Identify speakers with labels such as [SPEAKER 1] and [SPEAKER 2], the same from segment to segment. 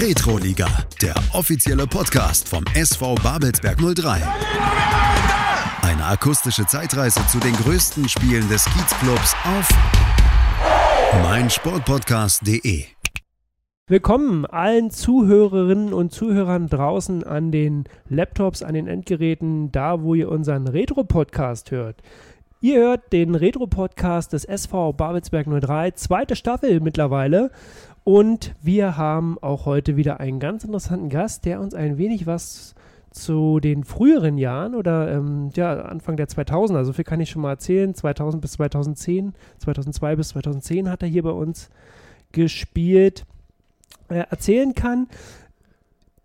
[SPEAKER 1] Retroliga, der offizielle Podcast vom SV Babelsberg 03. Eine akustische Zeitreise zu den größten Spielen des Kiezclubs auf meinsportpodcast.de.
[SPEAKER 2] Willkommen allen Zuhörerinnen und Zuhörern draußen an den Laptops, an den Endgeräten, da wo ihr unseren Retro-Podcast hört. Ihr hört den Retro-Podcast des SV Babelsberg 03, zweite Staffel mittlerweile. Und wir haben auch heute wieder einen ganz interessanten Gast, der uns ein wenig was zu den früheren Jahren oder ähm, ja, Anfang der 2000er, so viel kann ich schon mal erzählen, 2000 bis 2010, 2002 bis 2010 hat er hier bei uns gespielt äh, erzählen kann.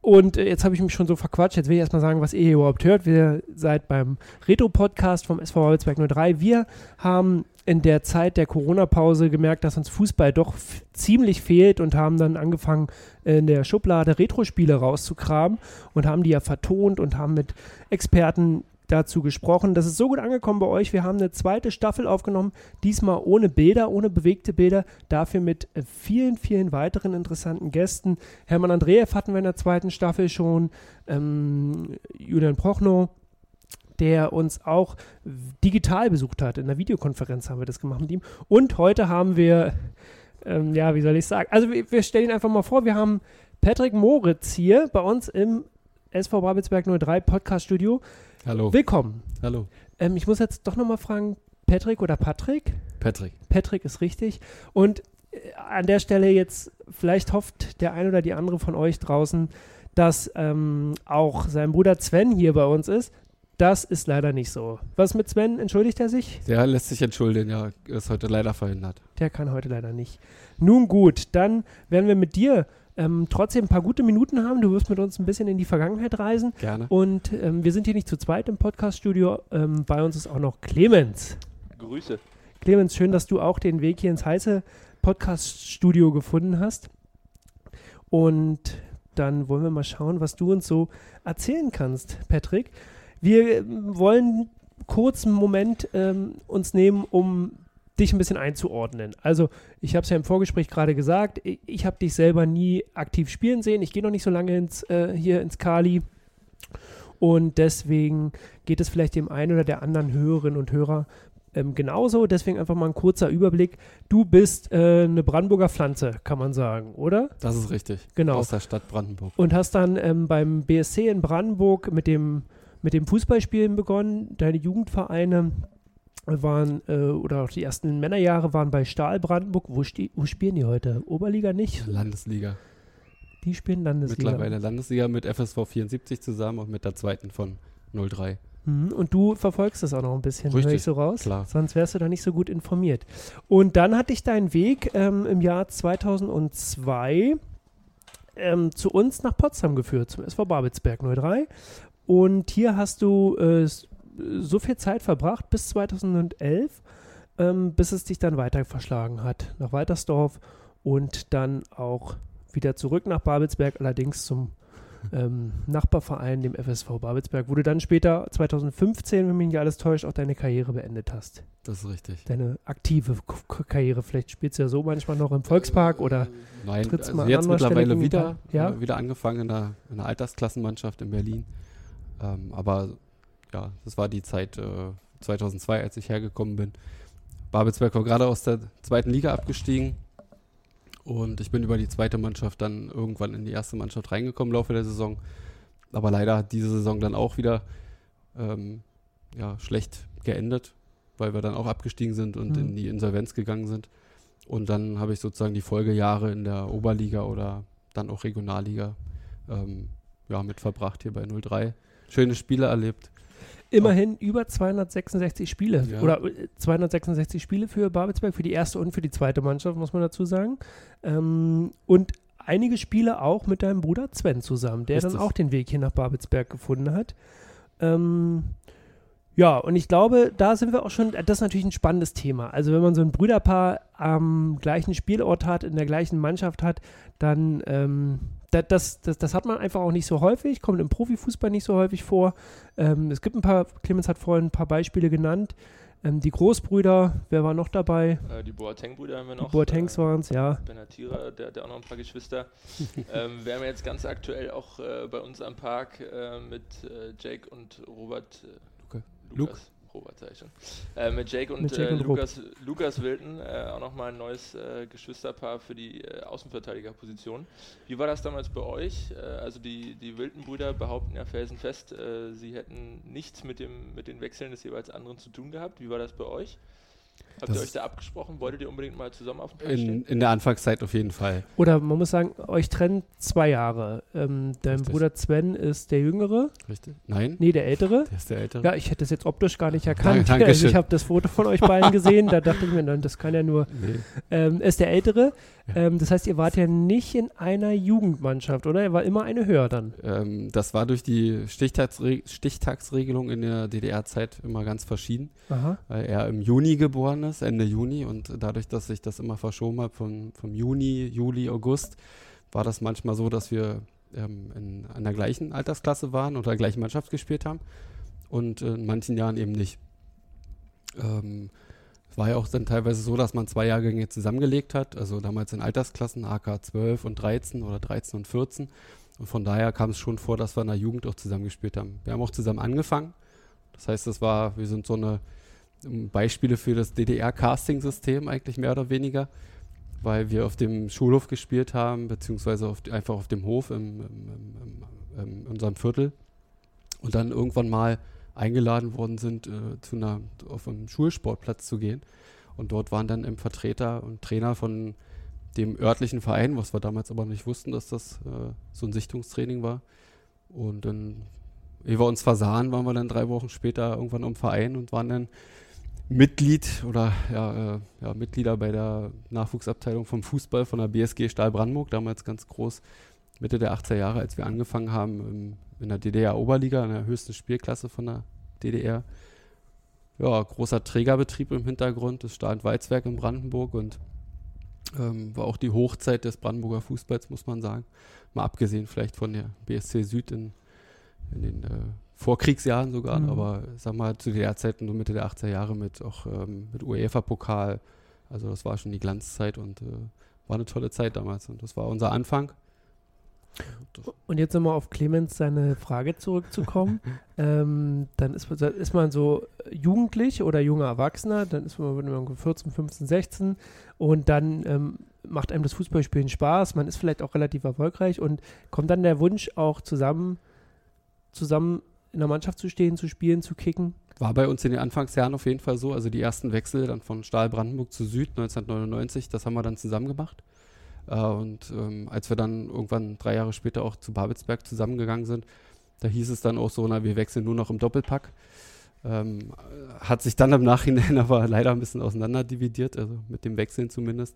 [SPEAKER 2] Und äh, jetzt habe ich mich schon so verquatscht. Jetzt will ich erstmal sagen, was ihr hier überhaupt hört. Wir seid beim Retro-Podcast vom SV Holzberg 03. Wir haben in der Zeit der Corona-Pause gemerkt, dass uns Fußball doch ziemlich fehlt und haben dann angefangen, in der Schublade Retro-Spiele rauszukramen und haben die ja vertont und haben mit Experten dazu gesprochen. Das ist so gut angekommen bei euch. Wir haben eine zweite Staffel aufgenommen, diesmal ohne Bilder, ohne bewegte Bilder, dafür mit äh, vielen, vielen weiteren interessanten Gästen. Hermann Andreev hatten wir in der zweiten Staffel schon, ähm, Julian Prochnow, der uns auch digital besucht hat. In der Videokonferenz haben wir das gemacht mit ihm. Und heute haben wir, ähm, ja, wie soll ich sagen, also wir, wir stellen ihn einfach mal vor, wir haben Patrick Moritz hier bei uns im SV Babelsberg 03 Podcast Studio.
[SPEAKER 3] Hallo.
[SPEAKER 2] Willkommen.
[SPEAKER 3] Hallo.
[SPEAKER 2] Ähm, ich muss jetzt doch nochmal fragen, Patrick oder Patrick?
[SPEAKER 3] Patrick.
[SPEAKER 2] Patrick ist richtig. Und äh, an der Stelle jetzt, vielleicht hofft der ein oder die andere von euch draußen, dass ähm, auch sein Bruder Sven hier bei uns ist. Das ist leider nicht so. Was mit Sven? Entschuldigt er sich?
[SPEAKER 3] Der lässt sich entschuldigen, ja. Ist heute leider verhindert.
[SPEAKER 2] Der kann heute leider nicht. Nun gut, dann werden wir mit dir ähm, trotzdem ein paar gute Minuten haben. Du wirst mit uns ein bisschen in die Vergangenheit reisen.
[SPEAKER 3] Gerne.
[SPEAKER 2] Und ähm, wir sind hier nicht zu zweit im Podcaststudio. Ähm, bei uns ist auch noch Clemens.
[SPEAKER 4] Grüße.
[SPEAKER 2] Clemens, schön, dass du auch den Weg hier ins heiße Podcaststudio gefunden hast. Und dann wollen wir mal schauen, was du uns so erzählen kannst, Patrick. Wir ähm, wollen kurz einen Moment ähm, uns nehmen, um dich ein bisschen einzuordnen. Also, ich habe es ja im Vorgespräch gerade gesagt, ich, ich habe dich selber nie aktiv spielen sehen. Ich gehe noch nicht so lange ins, äh, hier ins Kali. Und deswegen geht es vielleicht dem einen oder der anderen Hörerinnen und Hörer ähm, genauso. Deswegen einfach mal ein kurzer Überblick. Du bist äh, eine Brandenburger Pflanze, kann man sagen, oder?
[SPEAKER 3] Das ist richtig.
[SPEAKER 2] Genau.
[SPEAKER 3] Aus der Stadt Brandenburg.
[SPEAKER 2] Und hast dann ähm, beim BSC in Brandenburg mit dem, mit dem Fußballspielen begonnen. Deine Jugendvereine waren, äh, oder auch die ersten Männerjahre waren bei Stahl Brandenburg. Wo, wo spielen die heute? Oberliga nicht?
[SPEAKER 3] Landesliga.
[SPEAKER 2] Die spielen Landesliga.
[SPEAKER 3] Mittlerweile Landesliga mit FSV 74 zusammen und mit der zweiten von 03.
[SPEAKER 2] Mhm, Und du verfolgst das auch noch ein bisschen, höre
[SPEAKER 3] Richtig,
[SPEAKER 2] ich so raus?
[SPEAKER 3] klar.
[SPEAKER 2] Sonst wärst du da nicht so gut informiert. Und dann hatte ich deinen Weg ähm, im Jahr 2002 ähm, zu uns nach Potsdam geführt, zum SV Babelsberg 03. Und hier hast du äh, so viel Zeit verbracht bis 2011, ähm, bis es dich dann weiter verschlagen hat nach Waltersdorf und dann auch wieder zurück nach Babelsberg, allerdings zum ähm, Nachbarverein, dem FSV Babelsberg, wo du dann später 2015, wenn mich nicht alles täuscht, auch deine Karriere beendet hast.
[SPEAKER 3] Das ist richtig.
[SPEAKER 2] Deine aktive K Karriere. Vielleicht spielst du ja so manchmal noch im Volkspark oder
[SPEAKER 3] Nein,
[SPEAKER 2] trittst
[SPEAKER 3] also
[SPEAKER 2] mal an
[SPEAKER 3] jetzt mittlerweile wieder,
[SPEAKER 2] Ball. Ja?
[SPEAKER 3] äh, wieder angefangen in der, in der Altersklassenmannschaft in Berlin. Ähm, aber ja, das war die Zeit äh, 2002, als ich hergekommen bin. Babelsberg war gerade aus der zweiten Liga abgestiegen und ich bin über die zweite Mannschaft dann irgendwann in die erste Mannschaft reingekommen im Laufe der Saison. Aber leider hat diese Saison dann auch wieder ähm, ja, schlecht geendet, weil wir dann auch abgestiegen sind und
[SPEAKER 2] Mhm.
[SPEAKER 3] in die Insolvenz gegangen sind. Und dann habe ich sozusagen die Folgejahre in der Oberliga oder dann auch Regionalliga ähm, ja, mit verbracht hier bei 03. Schöne Spiele erlebt.
[SPEAKER 2] Immerhin über 266 Spiele
[SPEAKER 3] Ja.
[SPEAKER 2] oder äh, 266 Spiele für Babelsberg, für die erste und für die zweite Mannschaft, muss man dazu sagen. Ähm, und einige Spiele auch mit deinem Bruder Sven zusammen, der dann
[SPEAKER 3] Richtig.
[SPEAKER 2] auch den Weg hier nach Babelsberg gefunden hat. Ähm, ja, und ich glaube, da sind wir auch schon, das ist natürlich ein spannendes Thema. Also wenn man so ein Brüderpaar am gleichen Spielort hat, in der gleichen Mannschaft hat, dann ähm, das, das, das hat man einfach auch nicht so häufig, kommt im Profifußball nicht so häufig vor. Ähm, es gibt ein paar, Clemens hat vorhin ein paar Beispiele genannt. Ähm, die Großbrüder, wer war noch dabei?
[SPEAKER 4] Äh, die Boateng-Brüder haben wir noch.
[SPEAKER 2] Die Boatengs
[SPEAKER 4] äh,
[SPEAKER 2] waren es, ja.
[SPEAKER 4] Benatira, der hat ja auch noch ein paar Geschwister. ähm, wir haben jetzt ganz aktuell auch äh, bei uns am Park äh, mit äh, Jake und Robert. Äh,
[SPEAKER 3] Luke.
[SPEAKER 4] Lukas. Robert schon. Äh, mit Jake und,
[SPEAKER 2] Mit Jake
[SPEAKER 4] äh,
[SPEAKER 2] und Rob.
[SPEAKER 4] Lukas, Lukas Wilton äh, auch nochmal ein neues äh, Geschwisterpaar für die Außenverteidigerposition. Wie war das damals bei euch? Also die, die Wilton-Brüder behaupten ja felsenfest, sie hätten nichts mit, dem, mit den Wechseln des jeweils anderen zu tun gehabt. Wie war das bei euch? Habt
[SPEAKER 3] Das
[SPEAKER 4] ihr euch da abgesprochen? Wolltet ihr unbedingt mal zusammen auf dem Platz
[SPEAKER 3] In,
[SPEAKER 4] stehen?
[SPEAKER 3] in der Anfangszeit auf jeden Fall.
[SPEAKER 2] Oder man muss sagen, euch trennen zwei Jahre. Ähm, dein
[SPEAKER 3] Richtig.
[SPEAKER 2] Bruder Sven ist der Jüngere,
[SPEAKER 3] Richtig? Nein?
[SPEAKER 2] nee, der Ältere.
[SPEAKER 3] Der ist der Ältere?
[SPEAKER 2] Ja, ich hätte es jetzt optisch gar nicht erkannt.
[SPEAKER 3] Dankeschön.
[SPEAKER 2] also ich habe das Foto von euch beiden gesehen, da dachte ich mir, dann, das kann ja nur,
[SPEAKER 3] Nee.
[SPEAKER 2] ähm, ist der Ältere. Ähm, das heißt, ihr wart ja nicht in einer Jugendmannschaft, oder? Er war immer eine höher dann.
[SPEAKER 3] Ähm, das war durch die Stichtagsre Stichtagsregelung in der DDR-Zeit immer ganz verschieden,
[SPEAKER 2] Aha.
[SPEAKER 3] weil er im Juni geboren ist, Ende Juni. Und dadurch, dass ich das immer verschoben habe von, vom Juni, Juli, August, war das manchmal so, dass wir ähm, in einer gleichen Altersklasse waren oder gleichen Mannschaft gespielt haben und in manchen Jahren eben nicht. Ähm, war ja auch dann teilweise so, dass man zwei Jahrgänge zusammengelegt hat, also damals in Altersklassen, AK 12 und 13 oder 13 und 14. Und von daher kam es schon vor, dass wir in der Jugend auch zusammengespielt haben. Wir haben auch zusammen angefangen. Das heißt, das war, wir sind so eine um, Beispiele für das DDR-Casting-System eigentlich mehr oder weniger, weil wir auf dem Schulhof gespielt haben, beziehungsweise auf, einfach auf dem Hof im, im, im, in unserem Viertel und dann irgendwann mal eingeladen worden sind, äh, zu einer, auf einen Schulsportplatz zu gehen. Und dort waren dann eben Vertreter und Trainer von dem örtlichen Verein, was wir damals aber nicht wussten, dass das äh, so ein Sichtungstraining war. Und dann, ehe wir uns versahen, waren wir dann drei Wochen später irgendwann im Verein und waren dann Mitglied oder ja, äh, ja, Mitglieder bei der Nachwuchsabteilung vom Fußball von der BSG Stahl Brandenburg, damals ganz groß, Mitte der 80er Jahre, als wir angefangen haben im, in der DDR-Oberliga, in der höchsten Spielklasse von der DDR. Ja, großer Trägerbetrieb im Hintergrund, das Stahl- und Walzwerk in Brandenburg und ähm, war auch die Hochzeit des Brandenburger Fußballs, muss man sagen. Mal abgesehen vielleicht von der BSC Süd in, in den äh, Vorkriegsjahren sogar,
[SPEAKER 2] Mhm.
[SPEAKER 3] aber sag mal zu der Zeit nur Mitte der 80er Jahre mit auch ähm, mit UEFA-Pokal. Also das war schon die Glanzzeit und äh, war eine tolle Zeit damals und das war unser Anfang.
[SPEAKER 2] Und jetzt nochmal auf Clemens seine Frage zurückzukommen. ähm, dann ist, man- ist man so jugendlich oder junger Erwachsener, dann ist man irgendwo 14, 15, 16 und dann ähm, macht einem das Fußballspielen Spaß, man ist vielleicht auch relativ erfolgreich und kommt dann der Wunsch auch zusammen, zusammen in der Mannschaft zu stehen, zu spielen, zu kicken.
[SPEAKER 3] War bei uns in den Anfangsjahren auf jeden Fall so. Also die ersten Wechsel dann von Stahl Brandenburg zu Süd 1999, das haben wir dann zusammen gemacht. Äh, und ähm, als wir dann irgendwann drei Jahre später auch zu Babelsberg zusammengegangen sind, da hieß es dann auch so, na, wir wechseln nur noch im Doppelpack. Ähm, hat sich dann im Nachhinein aber leider ein bisschen auseinanderdividiert, also mit dem Wechseln zumindest.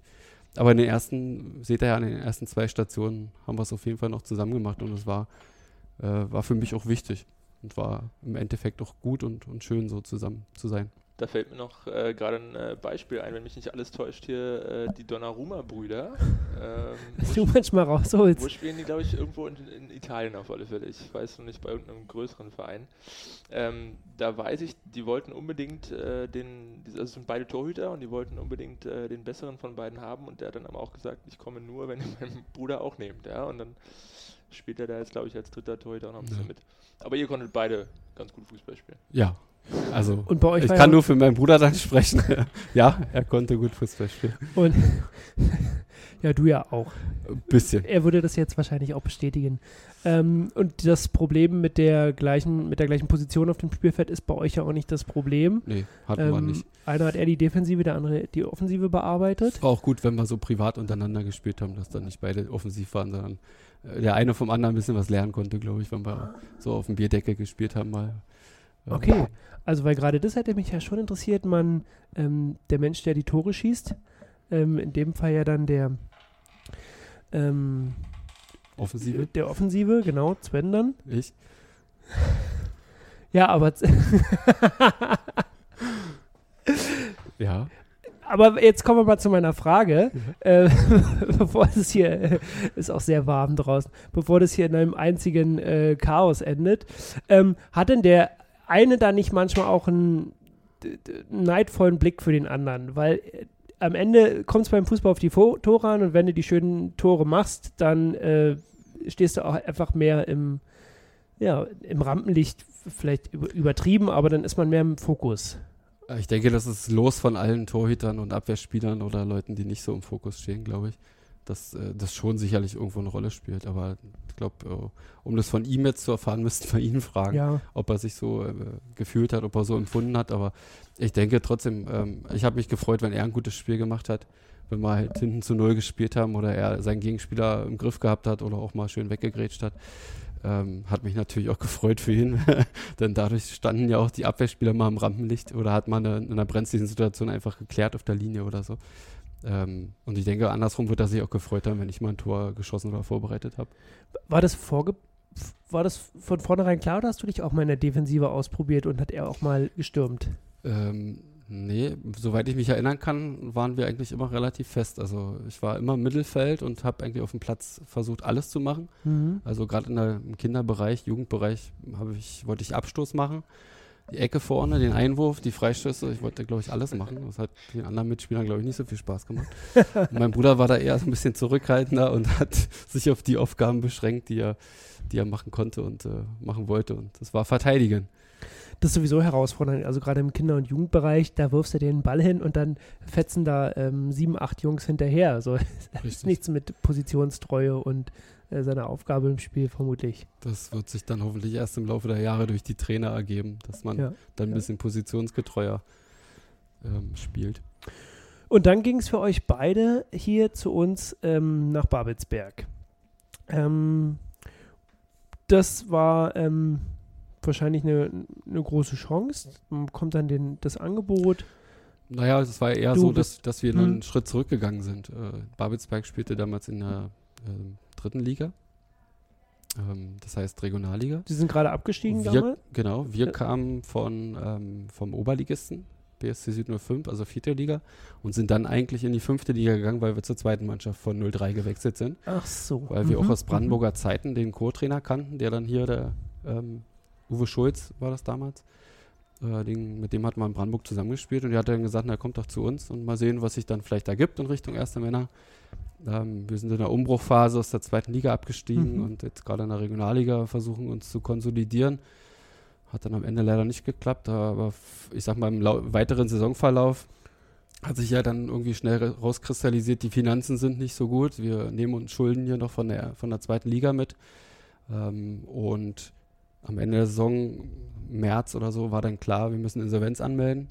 [SPEAKER 3] Aber in den ersten, seht ihr ja, in den ersten zwei Stationen haben wir es auf jeden Fall noch zusammen gemacht und es war, äh, war für mich auch wichtig und war im Endeffekt auch gut und, und schön so zusammen zu sein.
[SPEAKER 4] Da fällt mir noch äh, gerade ein äh, Beispiel ein, wenn mich nicht alles täuscht, hier äh, die Donnarumma-Brüder. Ähm,
[SPEAKER 2] Was
[SPEAKER 4] wo,
[SPEAKER 2] du manchmal
[SPEAKER 4] wo
[SPEAKER 2] rausholst.
[SPEAKER 4] spielen die, glaube ich, irgendwo in, in Italien auf alle Fälle. Ich weiß noch nicht, bei irgendeinem größeren Verein. Ähm, da weiß ich, die wollten unbedingt äh, den, also es sind beide Torhüter und die wollten unbedingt äh, den besseren von beiden haben und der hat dann aber auch gesagt, ich komme nur, wenn ihr meinen Bruder auch nehmt. Ja? Und dann spielt er da jetzt, glaube ich, als dritter Torhüter auch noch ein bisschen
[SPEAKER 3] Ja.
[SPEAKER 4] mit. Aber ihr konntet beide ganz gut Fußball spielen.
[SPEAKER 3] Ja, also
[SPEAKER 2] Und bei euch
[SPEAKER 3] ich kann
[SPEAKER 2] ja,
[SPEAKER 3] nur für meinen Bruder dann sprechen. ja, er konnte gut Fußball spielen.
[SPEAKER 2] und ja, du ja auch.
[SPEAKER 3] Ein bisschen.
[SPEAKER 2] Er würde das jetzt wahrscheinlich auch bestätigen. Ähm, und das Problem mit der gleichen, mit der gleichen Position auf dem Spielfeld ist bei euch ja auch nicht das Problem.
[SPEAKER 3] Nee, hatten wir
[SPEAKER 2] Ähm,
[SPEAKER 3] nicht.
[SPEAKER 2] einer hat eher die Defensive, der andere die Offensive bearbeitet.
[SPEAKER 3] War auch gut, wenn wir so privat untereinander gespielt haben, dass dann nicht beide offensiv waren, sondern äh, der eine vom anderen ein bisschen was lernen konnte, glaube ich, wenn wir so auf dem Bierdeckel gespielt haben mal. Ja.
[SPEAKER 2] Okay, also weil gerade das hätte mich ja schon interessiert, man, ähm, der Mensch, der die Tore schießt, ähm, in dem Fall ja dann der, ähm,
[SPEAKER 3] Offensive,
[SPEAKER 2] der Offensive, genau, Sven dann.
[SPEAKER 3] ich.
[SPEAKER 2] Ja, aber
[SPEAKER 3] Ja.
[SPEAKER 2] Aber jetzt kommen wir mal zu meiner Frage,
[SPEAKER 3] Mhm.
[SPEAKER 2] äh, bevor es hier, äh, ist auch sehr warm draußen, bevor das hier in einem einzigen äh, Chaos endet. Ähm, hat denn der eine da nicht manchmal auch ein neidvollen Blick für den anderen, weil äh, am Ende kommt es beim Fußball auf die Tore an und wenn du die schönen Tore machst, dann äh, stehst du auch einfach mehr im, ja, im Rampenlicht, vielleicht übertrieben, aber dann ist man mehr im Fokus.
[SPEAKER 3] Ich denke, das ist los von allen Torhütern und Abwehrspielern oder Leuten, die nicht so im Fokus stehen, glaube ich. Dass äh, das schon sicherlich irgendwo eine Rolle spielt. Aber ich glaube, äh, um das von ihm jetzt zu erfahren, müssten wir ihn fragen, ja. ob er sich so äh, gefühlt hat, ob er so empfunden hat. Aber ich denke trotzdem, ähm, ich habe mich gefreut, wenn er ein gutes Spiel gemacht hat. Wenn wir halt hinten zu Null gespielt haben oder er seinen Gegenspieler im Griff gehabt hat oder auch mal schön weggegrätscht hat. Ähm, hat mich natürlich auch gefreut für ihn, denn dadurch standen ja auch die Abwehrspieler mal im Rampenlicht oder hat man in einer brenzlichen Situation einfach geklärt auf der Linie oder so. Ähm, und ich denke, andersrum wird er sich auch gefreut haben, wenn ich mal ein Tor geschossen oder vorbereitet habe.
[SPEAKER 2] War das vorge war das von vornherein klar oder hast du dich auch mal in der Defensive ausprobiert und hat er auch mal gestürmt?
[SPEAKER 3] Ähm, Nee, soweit ich mich erinnern kann, waren wir eigentlich immer relativ fest. Also ich war immer im Mittelfeld und habe eigentlich auf dem Platz versucht, alles zu machen. Mhm. Also gerade im Kinderbereich, Jugendbereich ich, wollte ich Abstoß machen. Die Ecke vorne, den Einwurf, die Freistöße, ich wollte, glaube ich, alles machen. Das hat den anderen Mitspielern, glaube ich, nicht so viel Spaß gemacht. mein Bruder war da eher ein bisschen zurückhaltender und hat sich auf die Aufgaben beschränkt, die er, die er machen konnte und äh, machen wollte. Und das war Verteidigen
[SPEAKER 2] das ist sowieso herausfordernd. Also gerade im Kinder- und Jugendbereich, da wirfst du den Ball hin und dann fetzen da ähm, sieben, acht Jungs hinterher. Also ist nichts mit Positionstreue und äh, seiner Aufgabe im Spiel vermutlich.
[SPEAKER 3] Das wird sich dann hoffentlich erst im Laufe der Jahre durch die Trainer ergeben, dass man ja. dann ein bisschen positionsgetreuer ähm, spielt.
[SPEAKER 2] Und dann ging es für euch beide hier zu uns ähm, nach Babelsberg. Ähm, das war ähm, wahrscheinlich eine, eine große Chance. Man bekommt dann den, das Angebot.
[SPEAKER 3] Naja, es war eher du so, dass, dass wir einen hm. Schritt zurückgegangen sind. Äh, Babelsberg spielte damals in der äh, dritten Liga. Ähm, das heißt Regionalliga.
[SPEAKER 2] Sie sind gerade abgestiegen
[SPEAKER 3] wir,
[SPEAKER 2] damals?
[SPEAKER 3] Genau, wir ja. kamen von, ähm, vom Oberligisten, BSC Süd 05, also vierte Liga, und sind dann eigentlich in die fünfte Liga gegangen, weil wir zur zweiten Mannschaft von 03 gewechselt sind.
[SPEAKER 2] Ach so.
[SPEAKER 3] Weil mhm. wir auch aus Brandenburger mhm. Zeiten den Co-Trainer kannten, der dann hier der ähm, Uwe Schulz war das damals. Äh, den, mit dem hat man in Brandenburg zusammengespielt und der hat dann gesagt, na kommt doch zu uns und mal sehen, was sich dann vielleicht da gibt in Richtung Erste Männer. Ähm, wir sind in der Umbruchphase aus der zweiten Liga abgestiegen mhm. und jetzt gerade in der Regionalliga versuchen uns zu konsolidieren. Hat dann am Ende leider nicht geklappt, aber ich sag mal im weiteren Saisonverlauf hat sich ja dann irgendwie schnell rauskristallisiert, die Finanzen sind nicht so gut. Wir nehmen uns Schulden hier noch von der, von der zweiten Liga mit. Ähm, und am Ende der Saison, März oder so, war dann klar, wir müssen Insolvenz anmelden.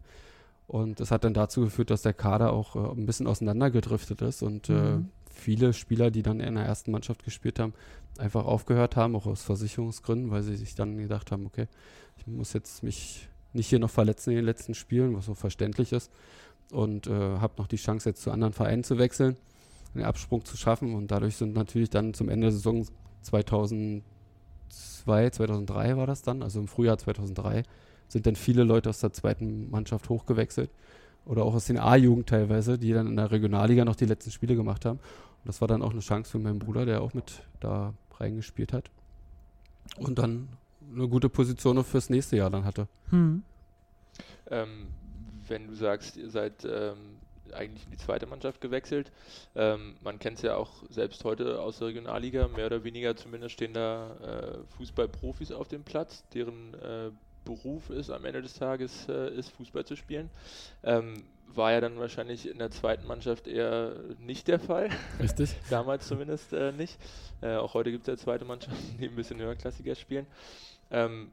[SPEAKER 3] Und das hat dann dazu geführt, dass der Kader auch äh, ein bisschen auseinandergedriftet ist und äh, mhm. äh, viele Spieler, die dann in der ersten Mannschaft gespielt haben, einfach aufgehört haben, auch aus Versicherungsgründen, weil sie sich dann gedacht haben, okay, ich muss jetzt mich nicht hier noch verletzen in den letzten Spielen, was so verständlich ist. Und äh, habe noch die Chance, jetzt zu anderen Vereinen zu wechseln, den Absprung zu schaffen. Und dadurch sind natürlich dann zum Ende der Saison 2000 2002, 2003 war das dann, also im Frühjahr 2003, sind dann viele Leute aus der zweiten Mannschaft hochgewechselt oder auch aus den A-Jugend teilweise, die dann in der Regionalliga noch die letzten Spiele gemacht haben. Und das war dann auch eine Chance für meinen Bruder, der auch mit da reingespielt hat. Und dann eine gute Position fürs nächste Jahr dann hatte. Hm.
[SPEAKER 4] Ähm, wenn du sagst, ihr seid ähm, eigentlich in die zweite Mannschaft gewechselt. Ähm, man kennt es ja auch selbst heute aus der Regionalliga, mehr oder weniger zumindest stehen da äh, Fußballprofis auf dem Platz, deren äh, Beruf ist am Ende des Tages äh, ist, Fußball zu spielen. Ähm, war ja dann wahrscheinlich in der zweiten Mannschaft eher nicht der Fall.
[SPEAKER 3] Richtig.
[SPEAKER 4] Damals zumindest äh, nicht. Äh, auch heute gibt es ja zweite Mannschaften, die ein bisschen höherklassiger spielen. Ähm,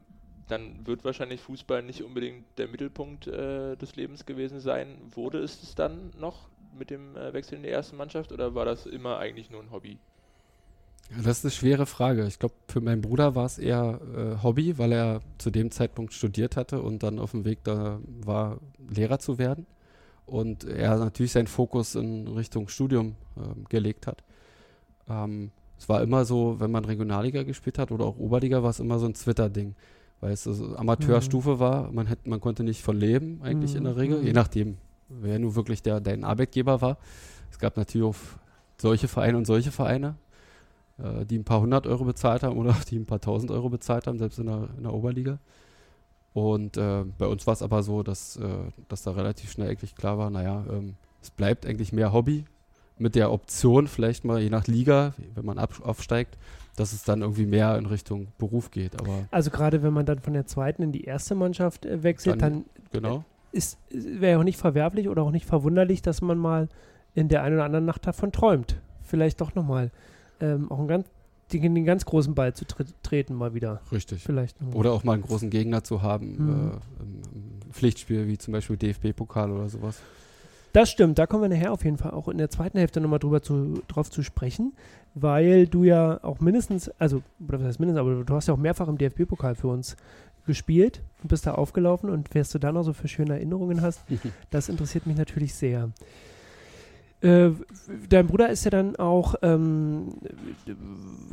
[SPEAKER 4] dann wird wahrscheinlich Fußball nicht unbedingt der Mittelpunkt äh, des Lebens gewesen sein. Wurde es es dann noch mit dem äh, Wechsel in die erste Mannschaft oder war das immer eigentlich nur ein Hobby?
[SPEAKER 3] Das ist eine schwere Frage. Ich glaube, für meinen Bruder war es eher äh, Hobby, weil er zu dem Zeitpunkt studiert hatte und dann auf dem Weg da war, Lehrer zu werden. Und er natürlich seinen Fokus in Richtung Studium ähm, gelegt hat. Ähm, es war immer so, wenn man Regionalliga gespielt hat oder auch Oberliga, war es immer so ein Twitter-Ding weil es also Amateurstufe mhm. war. Man, hätte, man konnte nicht von leben, eigentlich in der mhm. Regel, je mhm. nachdem, wer nun wirklich der, dein Arbeitgeber war. Es gab natürlich auch solche Vereine und solche Vereine, äh, die ein paar hundert Euro bezahlt haben oder die ein paar tausend Euro bezahlt haben, selbst in der, in der Oberliga. Und äh, bei uns war es aber so, dass, äh, dass da relativ schnell eigentlich klar war, naja, ähm, es bleibt eigentlich mehr Hobby mit der Option vielleicht mal, je nach Liga, wenn man aufsteigt, dass es dann irgendwie mehr in Richtung Beruf geht. Aber
[SPEAKER 2] also gerade wenn man dann von der zweiten in die erste Mannschaft äh, wechselt, dann,
[SPEAKER 3] dann genau.
[SPEAKER 2] ist wäre auch nicht verwerflich oder auch nicht verwunderlich, dass man mal in der einen oder anderen Nacht davon träumt. Vielleicht doch nochmal ähm, auch einen ganz, den, den ganz großen Ball zu tre treten mal wieder.
[SPEAKER 3] Richtig.
[SPEAKER 2] Vielleicht
[SPEAKER 3] Oder auch mal einen großen Gegner zu haben, mhm. äh, im Pflichtspiel wie zum Beispiel DFB-Pokal oder sowas.
[SPEAKER 2] Das stimmt, da kommen wir nachher auf jeden Fall auch in der zweiten Hälfte nochmal drüber zu, drauf zu sprechen, weil du ja auch mindestens, also, oder was heißt mindestens, aber du hast ja auch mehrfach im DFB-Pokal für uns gespielt und bist da aufgelaufen und was du da noch so für schöne Erinnerungen hast, das interessiert mich natürlich sehr. Äh, dein Bruder ist ja dann auch ähm,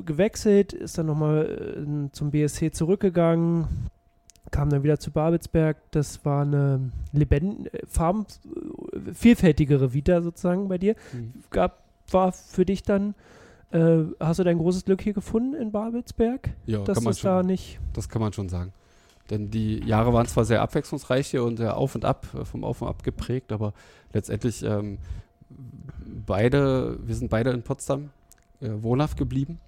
[SPEAKER 2] gewechselt, ist dann nochmal äh, zum BSC zurückgegangen, kam dann wieder zu Babelsberg. Das war eine lebend farben vielfältigere Vita sozusagen bei dir. Mhm. Gab, war für dich dann, äh, hast du dein großes Glück hier gefunden in Babelsberg?
[SPEAKER 3] Ja,
[SPEAKER 2] dass
[SPEAKER 3] kann man
[SPEAKER 2] schon, da nicht
[SPEAKER 3] das kann man schon sagen. Denn die Jahre waren zwar sehr abwechslungsreich hier und sehr auf und ab, äh, vom Auf und Ab geprägt, aber letztendlich ähm, beide, wir sind beide in Potsdam äh, wohnhaft geblieben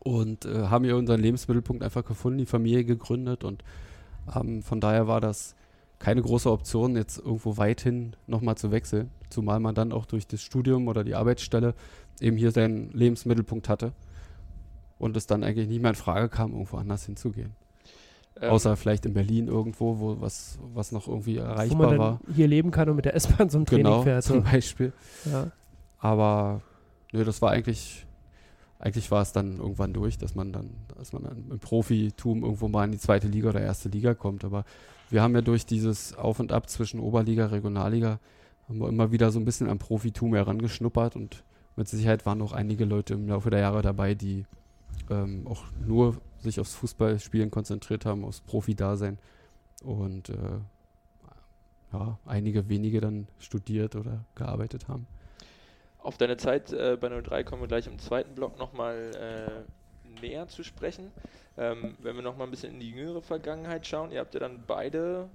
[SPEAKER 3] und äh, haben hier unseren Lebensmittelpunkt einfach gefunden, die Familie gegründet und ähm, von daher war das keine große Option, jetzt irgendwo weithin nochmal zu wechseln, zumal man dann auch durch das Studium oder die Arbeitsstelle eben hier seinen Lebensmittelpunkt hatte und es dann eigentlich nicht mehr in Frage kam, irgendwo anders hinzugehen. Ähm Außer vielleicht in Berlin irgendwo, wo was, was noch irgendwie erreichbar wo man war.
[SPEAKER 2] Hier leben kann und mit der S-Bahn zum Training
[SPEAKER 3] genau,
[SPEAKER 2] fährt.
[SPEAKER 3] Zum Beispiel. Ja. Aber nö, das war eigentlich eigentlich war es dann irgendwann durch, dass man dann, dass man dann im Profitum irgendwo mal in die zweite Liga oder erste Liga kommt. Aber wir haben ja durch dieses Auf und Ab zwischen Oberliga, Regionalliga, haben wir immer wieder so ein bisschen am Profitum herangeschnuppert und mit Sicherheit waren auch einige Leute im Laufe der Jahre dabei, die ähm, auch nur sich aufs Fußballspielen konzentriert haben, aufs Profi-Dasein und äh, ja, einige wenige dann studiert oder gearbeitet haben.
[SPEAKER 4] Auf deine Zeit äh, bei 03 kommen wir gleich im zweiten Block nochmal äh, näher zu sprechen. Ähm, wenn wir nochmal ein bisschen in die jüngere Vergangenheit schauen, ihr habt ja dann beide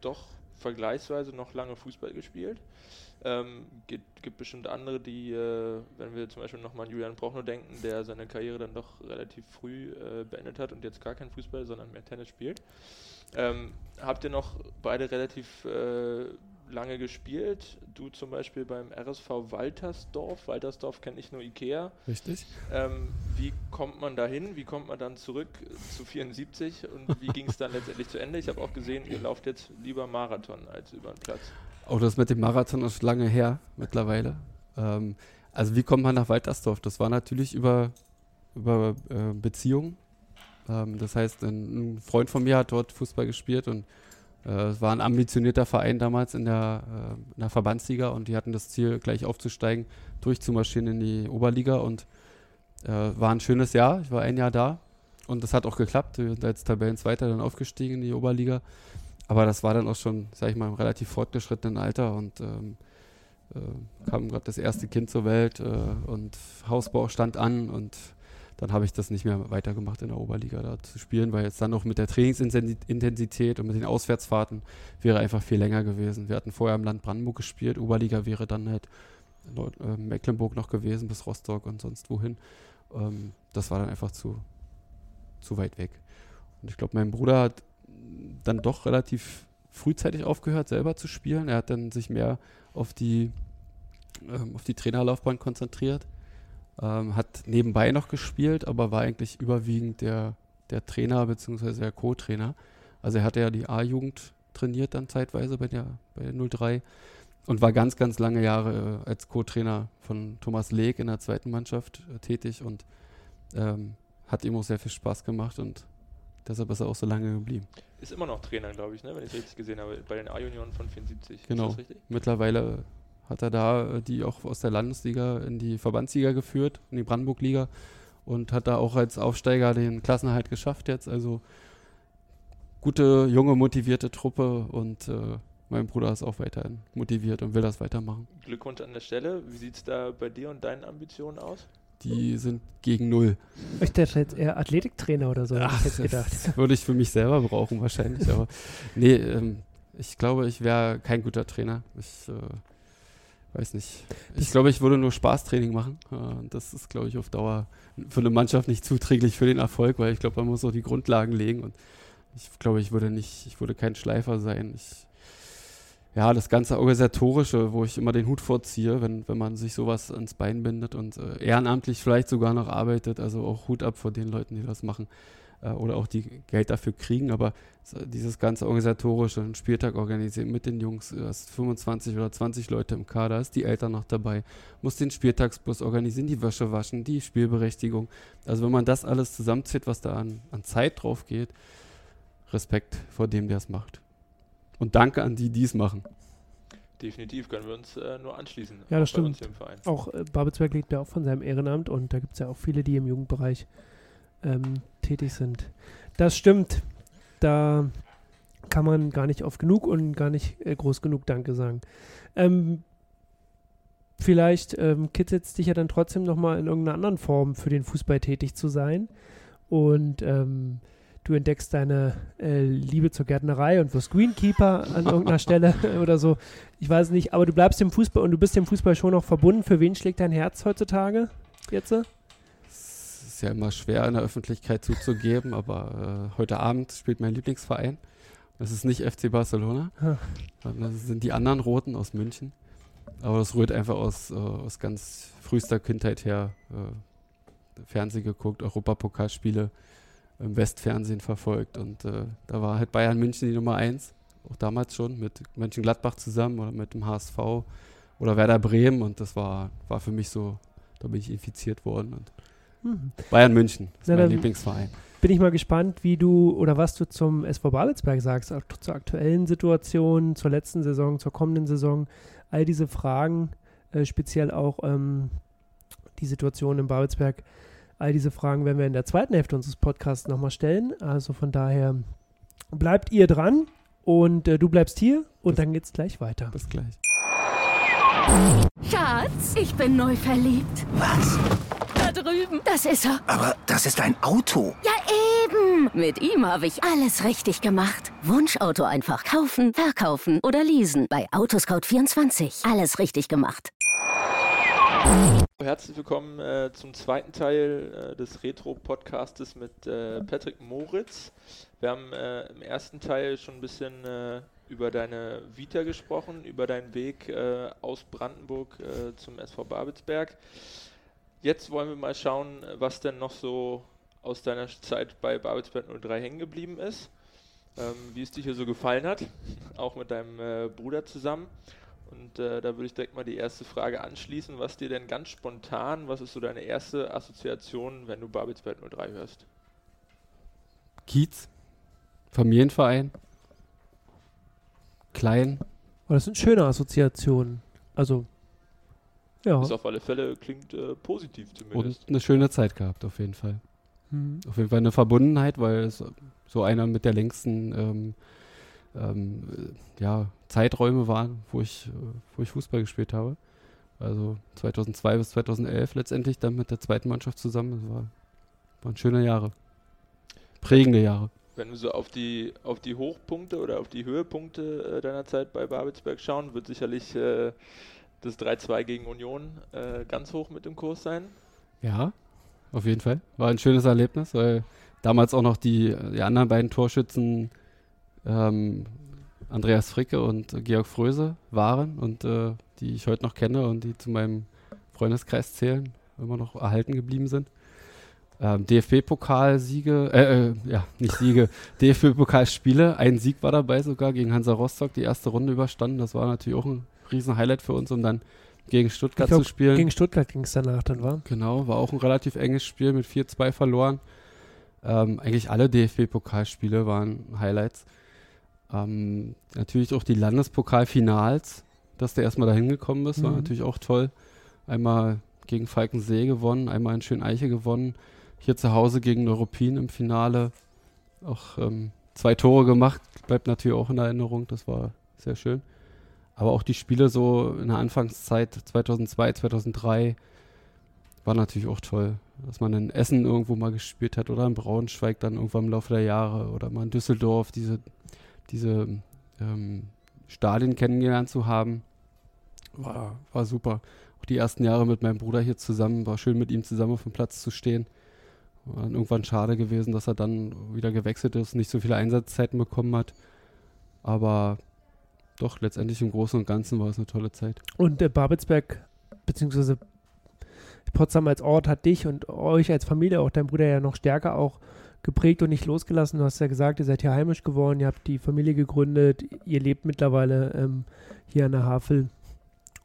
[SPEAKER 4] doch vergleichsweise noch lange Fußball gespielt. Ähm, gibt, gibt bestimmt andere, die, äh, wenn wir zum Beispiel nochmal an Julian Brochner denken, der seine Karriere dann doch relativ früh äh, beendet hat und jetzt gar kein Fußball, sondern mehr Tennis spielt. Ähm, habt ihr noch beide relativ äh, lange gespielt. Du zum Beispiel beim RSV Waltersdorf. Waltersdorf kennt nicht nur Ikea.
[SPEAKER 3] Richtig.
[SPEAKER 4] Ähm, wie kommt man da hin? Wie kommt man dann zurück zu 74? Und wie ging es dann letztendlich zu Ende? Ich habe auch gesehen, ihr lauft jetzt lieber Marathon als über den Platz.
[SPEAKER 3] Oh, das mit dem Marathon ist lange her mittlerweile. Ähm, also wie kommt man nach Waltersdorf? Das war natürlich über, über äh, Beziehungen. Ähm, das heißt, ein, ein Freund von mir hat dort Fußball gespielt und es war ein ambitionierter Verein damals in der, äh, in der Verbandsliga und die hatten das Ziel, gleich aufzusteigen, durchzumarschieren in die Oberliga und äh, war ein schönes Jahr. Ich war ein Jahr da und das hat auch geklappt. Wir sind als Tabellenzweiter dann aufgestiegen in die Oberliga. Aber das war dann auch schon, sag ich mal, im relativ fortgeschrittenen Alter und ähm, äh, kam gerade das erste Kind zur Welt äh, und Hausbau stand an und dann habe ich das nicht mehr weitergemacht in der Oberliga da zu spielen, weil jetzt dann noch mit der Trainingsintensität und mit den Auswärtsfahrten wäre einfach viel länger gewesen. Wir hatten vorher im Land Brandenburg gespielt, Oberliga wäre dann halt äh, Mecklenburg noch gewesen bis Rostock und sonst wohin. Ähm, das war dann einfach zu, zu weit weg. Und ich glaube, mein Bruder hat dann doch relativ frühzeitig aufgehört, selber zu spielen. Er hat dann sich mehr auf die, ähm, auf die Trainerlaufbahn konzentriert ähm, hat nebenbei noch gespielt, aber war eigentlich überwiegend der, der Trainer bzw. der Co-Trainer. Also er hatte ja die A-Jugend trainiert dann zeitweise bei der, bei der 03 und war ganz, ganz lange Jahre äh, als Co-Trainer von Thomas Leg in der zweiten Mannschaft äh, tätig und ähm, hat ihm auch sehr viel Spaß gemacht und deshalb ist er auch so lange geblieben.
[SPEAKER 4] Ist immer noch Trainer, glaube ich, ne? wenn ich es richtig gesehen habe, bei den A-Junioren von 74.
[SPEAKER 3] Genau. Mittlerweile hat er da äh, die auch aus der Landesliga in die Verbandsliga geführt, in die Brandenburg-Liga und hat da auch als Aufsteiger den Klassenhalt geschafft jetzt. Also gute, junge, motivierte Truppe und äh, mein Bruder ist auch weiterhin motiviert und will das weitermachen.
[SPEAKER 4] Glückwunsch an der Stelle. Wie sieht es da bei dir und deinen Ambitionen aus?
[SPEAKER 3] die sind gegen null.
[SPEAKER 2] Ich dachte jetzt eher Athletiktrainer oder so, hätte ich jetzt gedacht.
[SPEAKER 3] Das würde ich für mich selber brauchen wahrscheinlich, aber nee, ähm, ich glaube, ich wäre kein guter Trainer. Ich äh, weiß nicht. Ich glaube, ich würde nur Spaßtraining machen. Äh, das ist, glaube ich, auf Dauer für eine Mannschaft nicht zuträglich für den Erfolg, weil ich glaube, man muss auch die Grundlagen legen und ich glaube, ich würde nicht, ich würde kein Schleifer sein. Ich, ja, das ganze Organisatorische, wo ich immer den Hut vorziehe, wenn, wenn man sich sowas ans Bein bindet und äh, ehrenamtlich vielleicht sogar noch arbeitet, also auch Hut ab vor den Leuten, die das machen äh, oder auch die Geld dafür kriegen, aber dieses ganze organisatorische, einen Spieltag organisieren mit den Jungs, du hast 25 oder 20 Leute im Kader, ist die Eltern noch dabei, muss den Spieltagsbus organisieren, die Wäsche waschen, die Spielberechtigung. Also wenn man das alles zusammenzieht, was da an, an Zeit drauf geht, Respekt vor dem, der es macht. Und danke an die, die es machen.
[SPEAKER 4] Definitiv können wir uns äh, nur anschließen.
[SPEAKER 2] Ja, das stimmt. Auch äh, Babelsberg lebt ja auch von seinem Ehrenamt und da gibt es ja auch viele, die im Jugendbereich ähm, tätig sind. Das stimmt. Da kann man gar nicht oft genug und gar nicht äh, groß genug Danke sagen. Ähm, vielleicht ähm, kitzelt es dich ja dann trotzdem nochmal in irgendeiner anderen Form für den Fußball tätig zu sein. Und ähm, du entdeckst deine äh, Liebe zur Gärtnerei und wirst Greenkeeper an irgendeiner Stelle oder so. Ich weiß nicht, aber du bleibst dem Fußball und du bist dem Fußball schon noch verbunden. Für wen schlägt dein Herz heutzutage jetzt?
[SPEAKER 3] Ist ja immer schwer in der Öffentlichkeit zuzugeben, aber äh, heute Abend spielt mein Lieblingsverein. Das ist nicht FC Barcelona, ah. das sind die anderen Roten aus München. Aber das rührt einfach aus, äh, aus ganz frühester Kindheit her. Äh, Fernsehen geguckt, Europapokalspiele im Westfernsehen verfolgt. Und äh, da war halt Bayern München die Nummer eins, auch damals schon mit Mönchengladbach zusammen oder mit dem HSV oder Werder Bremen. Und das war, war für mich so, da bin ich infiziert worden. Und mhm. Bayern München ist Na, mein Lieblingsverein.
[SPEAKER 2] Bin ich mal gespannt, wie du oder was du zum SV Babelsberg sagst, auch zur aktuellen Situation, zur letzten Saison, zur kommenden Saison. All diese Fragen, äh, speziell auch ähm, die Situation in Babelsberg All diese Fragen werden wir in der zweiten Hälfte unseres Podcasts nochmal stellen. Also von daher bleibt ihr dran und äh, du bleibst hier und bis, dann geht's gleich weiter.
[SPEAKER 3] Bis gleich.
[SPEAKER 5] Schatz, ich bin neu verliebt.
[SPEAKER 6] Was?
[SPEAKER 5] Drüben. Das ist er.
[SPEAKER 6] Aber das ist ein Auto.
[SPEAKER 5] Ja, eben. Mit ihm habe ich alles richtig gemacht. Wunschauto einfach kaufen, verkaufen oder leasen. Bei Autoscout24. Alles richtig gemacht.
[SPEAKER 4] Herzlich willkommen äh, zum zweiten Teil äh, des Retro-Podcastes mit äh, Patrick Moritz. Wir haben äh, im ersten Teil schon ein bisschen äh, über deine Vita gesprochen, über deinen Weg äh, aus Brandenburg zum SV Babelsberg. Jetzt wollen wir mal schauen, was denn noch so aus deiner Zeit bei Babelsberg 03 hängen geblieben ist, ähm, wie es dir hier so gefallen hat, auch mit deinem Bruder zusammen. Und äh, da würde ich direkt mal die erste Frage anschließen. Was dir denn ganz spontan, was ist so deine erste Assoziation, wenn du Babelsberg 03 hörst?
[SPEAKER 3] Kiez, Familienverein, klein.
[SPEAKER 2] Oh, das sind schöne Assoziationen. Also,
[SPEAKER 4] ja. Das auf alle Fälle klingt äh, positiv zumindest.
[SPEAKER 3] Und eine schöne Zeit gehabt, auf jeden Fall. Mhm. Auf jeden Fall eine Verbundenheit, weil es so einer mit der längsten ähm, ähm, ja, Zeiträume waren, wo ich, wo ich Fußball gespielt habe. Also 2002 bis 2011 letztendlich dann mit der zweiten Mannschaft zusammen. Das war, waren schöne Jahre. Prägende Jahre.
[SPEAKER 4] Wenn wir so auf die, auf die Hochpunkte oder auf die Höhepunkte äh, deiner Zeit bei Babelsberg schauen, wird sicherlich äh, das 3-2 gegen Union äh, ganz hoch mit im Kurs sein.
[SPEAKER 3] Ja, auf jeden Fall. War ein schönes Erlebnis, weil damals auch noch die, die anderen beiden Torschützen ähm, Andreas Fricke und Georg Fröse waren und äh, die ich heute noch kenne und die zu meinem Freundeskreis zählen, immer noch erhalten geblieben sind. Ähm, DFB-Pokalsiege, äh, äh, ja, nicht Siege, DFB-Pokalspiele. Ein Sieg war dabei sogar gegen Hansa Rostock, die erste Runde überstanden. Das war natürlich auch ein Riesen-Highlight für uns, um dann gegen Stuttgart glaub, zu spielen.
[SPEAKER 2] Gegen Stuttgart ging es danach dann, war?
[SPEAKER 3] Genau, war auch ein relativ enges Spiel mit 4-2 verloren. Ähm, eigentlich alle DFB-Pokalspiele waren Highlights. Ähm, natürlich auch die Landespokalfinals, dass der erstmal dahin gekommen ist, war mhm. natürlich auch toll. Einmal gegen Falkensee gewonnen, einmal in Schöneiche gewonnen. Hier zu Hause gegen Neuruppin im Finale auch ähm, zwei Tore gemacht, bleibt natürlich auch in Erinnerung, das war sehr schön. Aber auch die Spiele so in der Anfangszeit 2002, 2003, war natürlich auch toll, dass man in Essen irgendwo mal gespielt hat oder in Braunschweig dann irgendwann im Laufe der Jahre oder mal in Düsseldorf diese, diese ähm, Stadien kennengelernt zu haben. War, war super. Auch die ersten Jahre mit meinem Bruder hier zusammen, war schön mit ihm zusammen auf dem Platz zu stehen. War dann irgendwann schade gewesen, dass er dann wieder gewechselt ist, nicht so viele Einsatzzeiten bekommen hat. Aber doch, letztendlich im Großen und Ganzen war es eine tolle Zeit.
[SPEAKER 2] Und äh, Babelsberg, beziehungsweise Potsdam als Ort hat dich und euch als Familie, auch dein Bruder ja noch stärker auch geprägt und nicht losgelassen. Du hast ja gesagt, ihr seid hier heimisch geworden, ihr habt die Familie gegründet, ihr lebt mittlerweile ähm, hier an der Havel.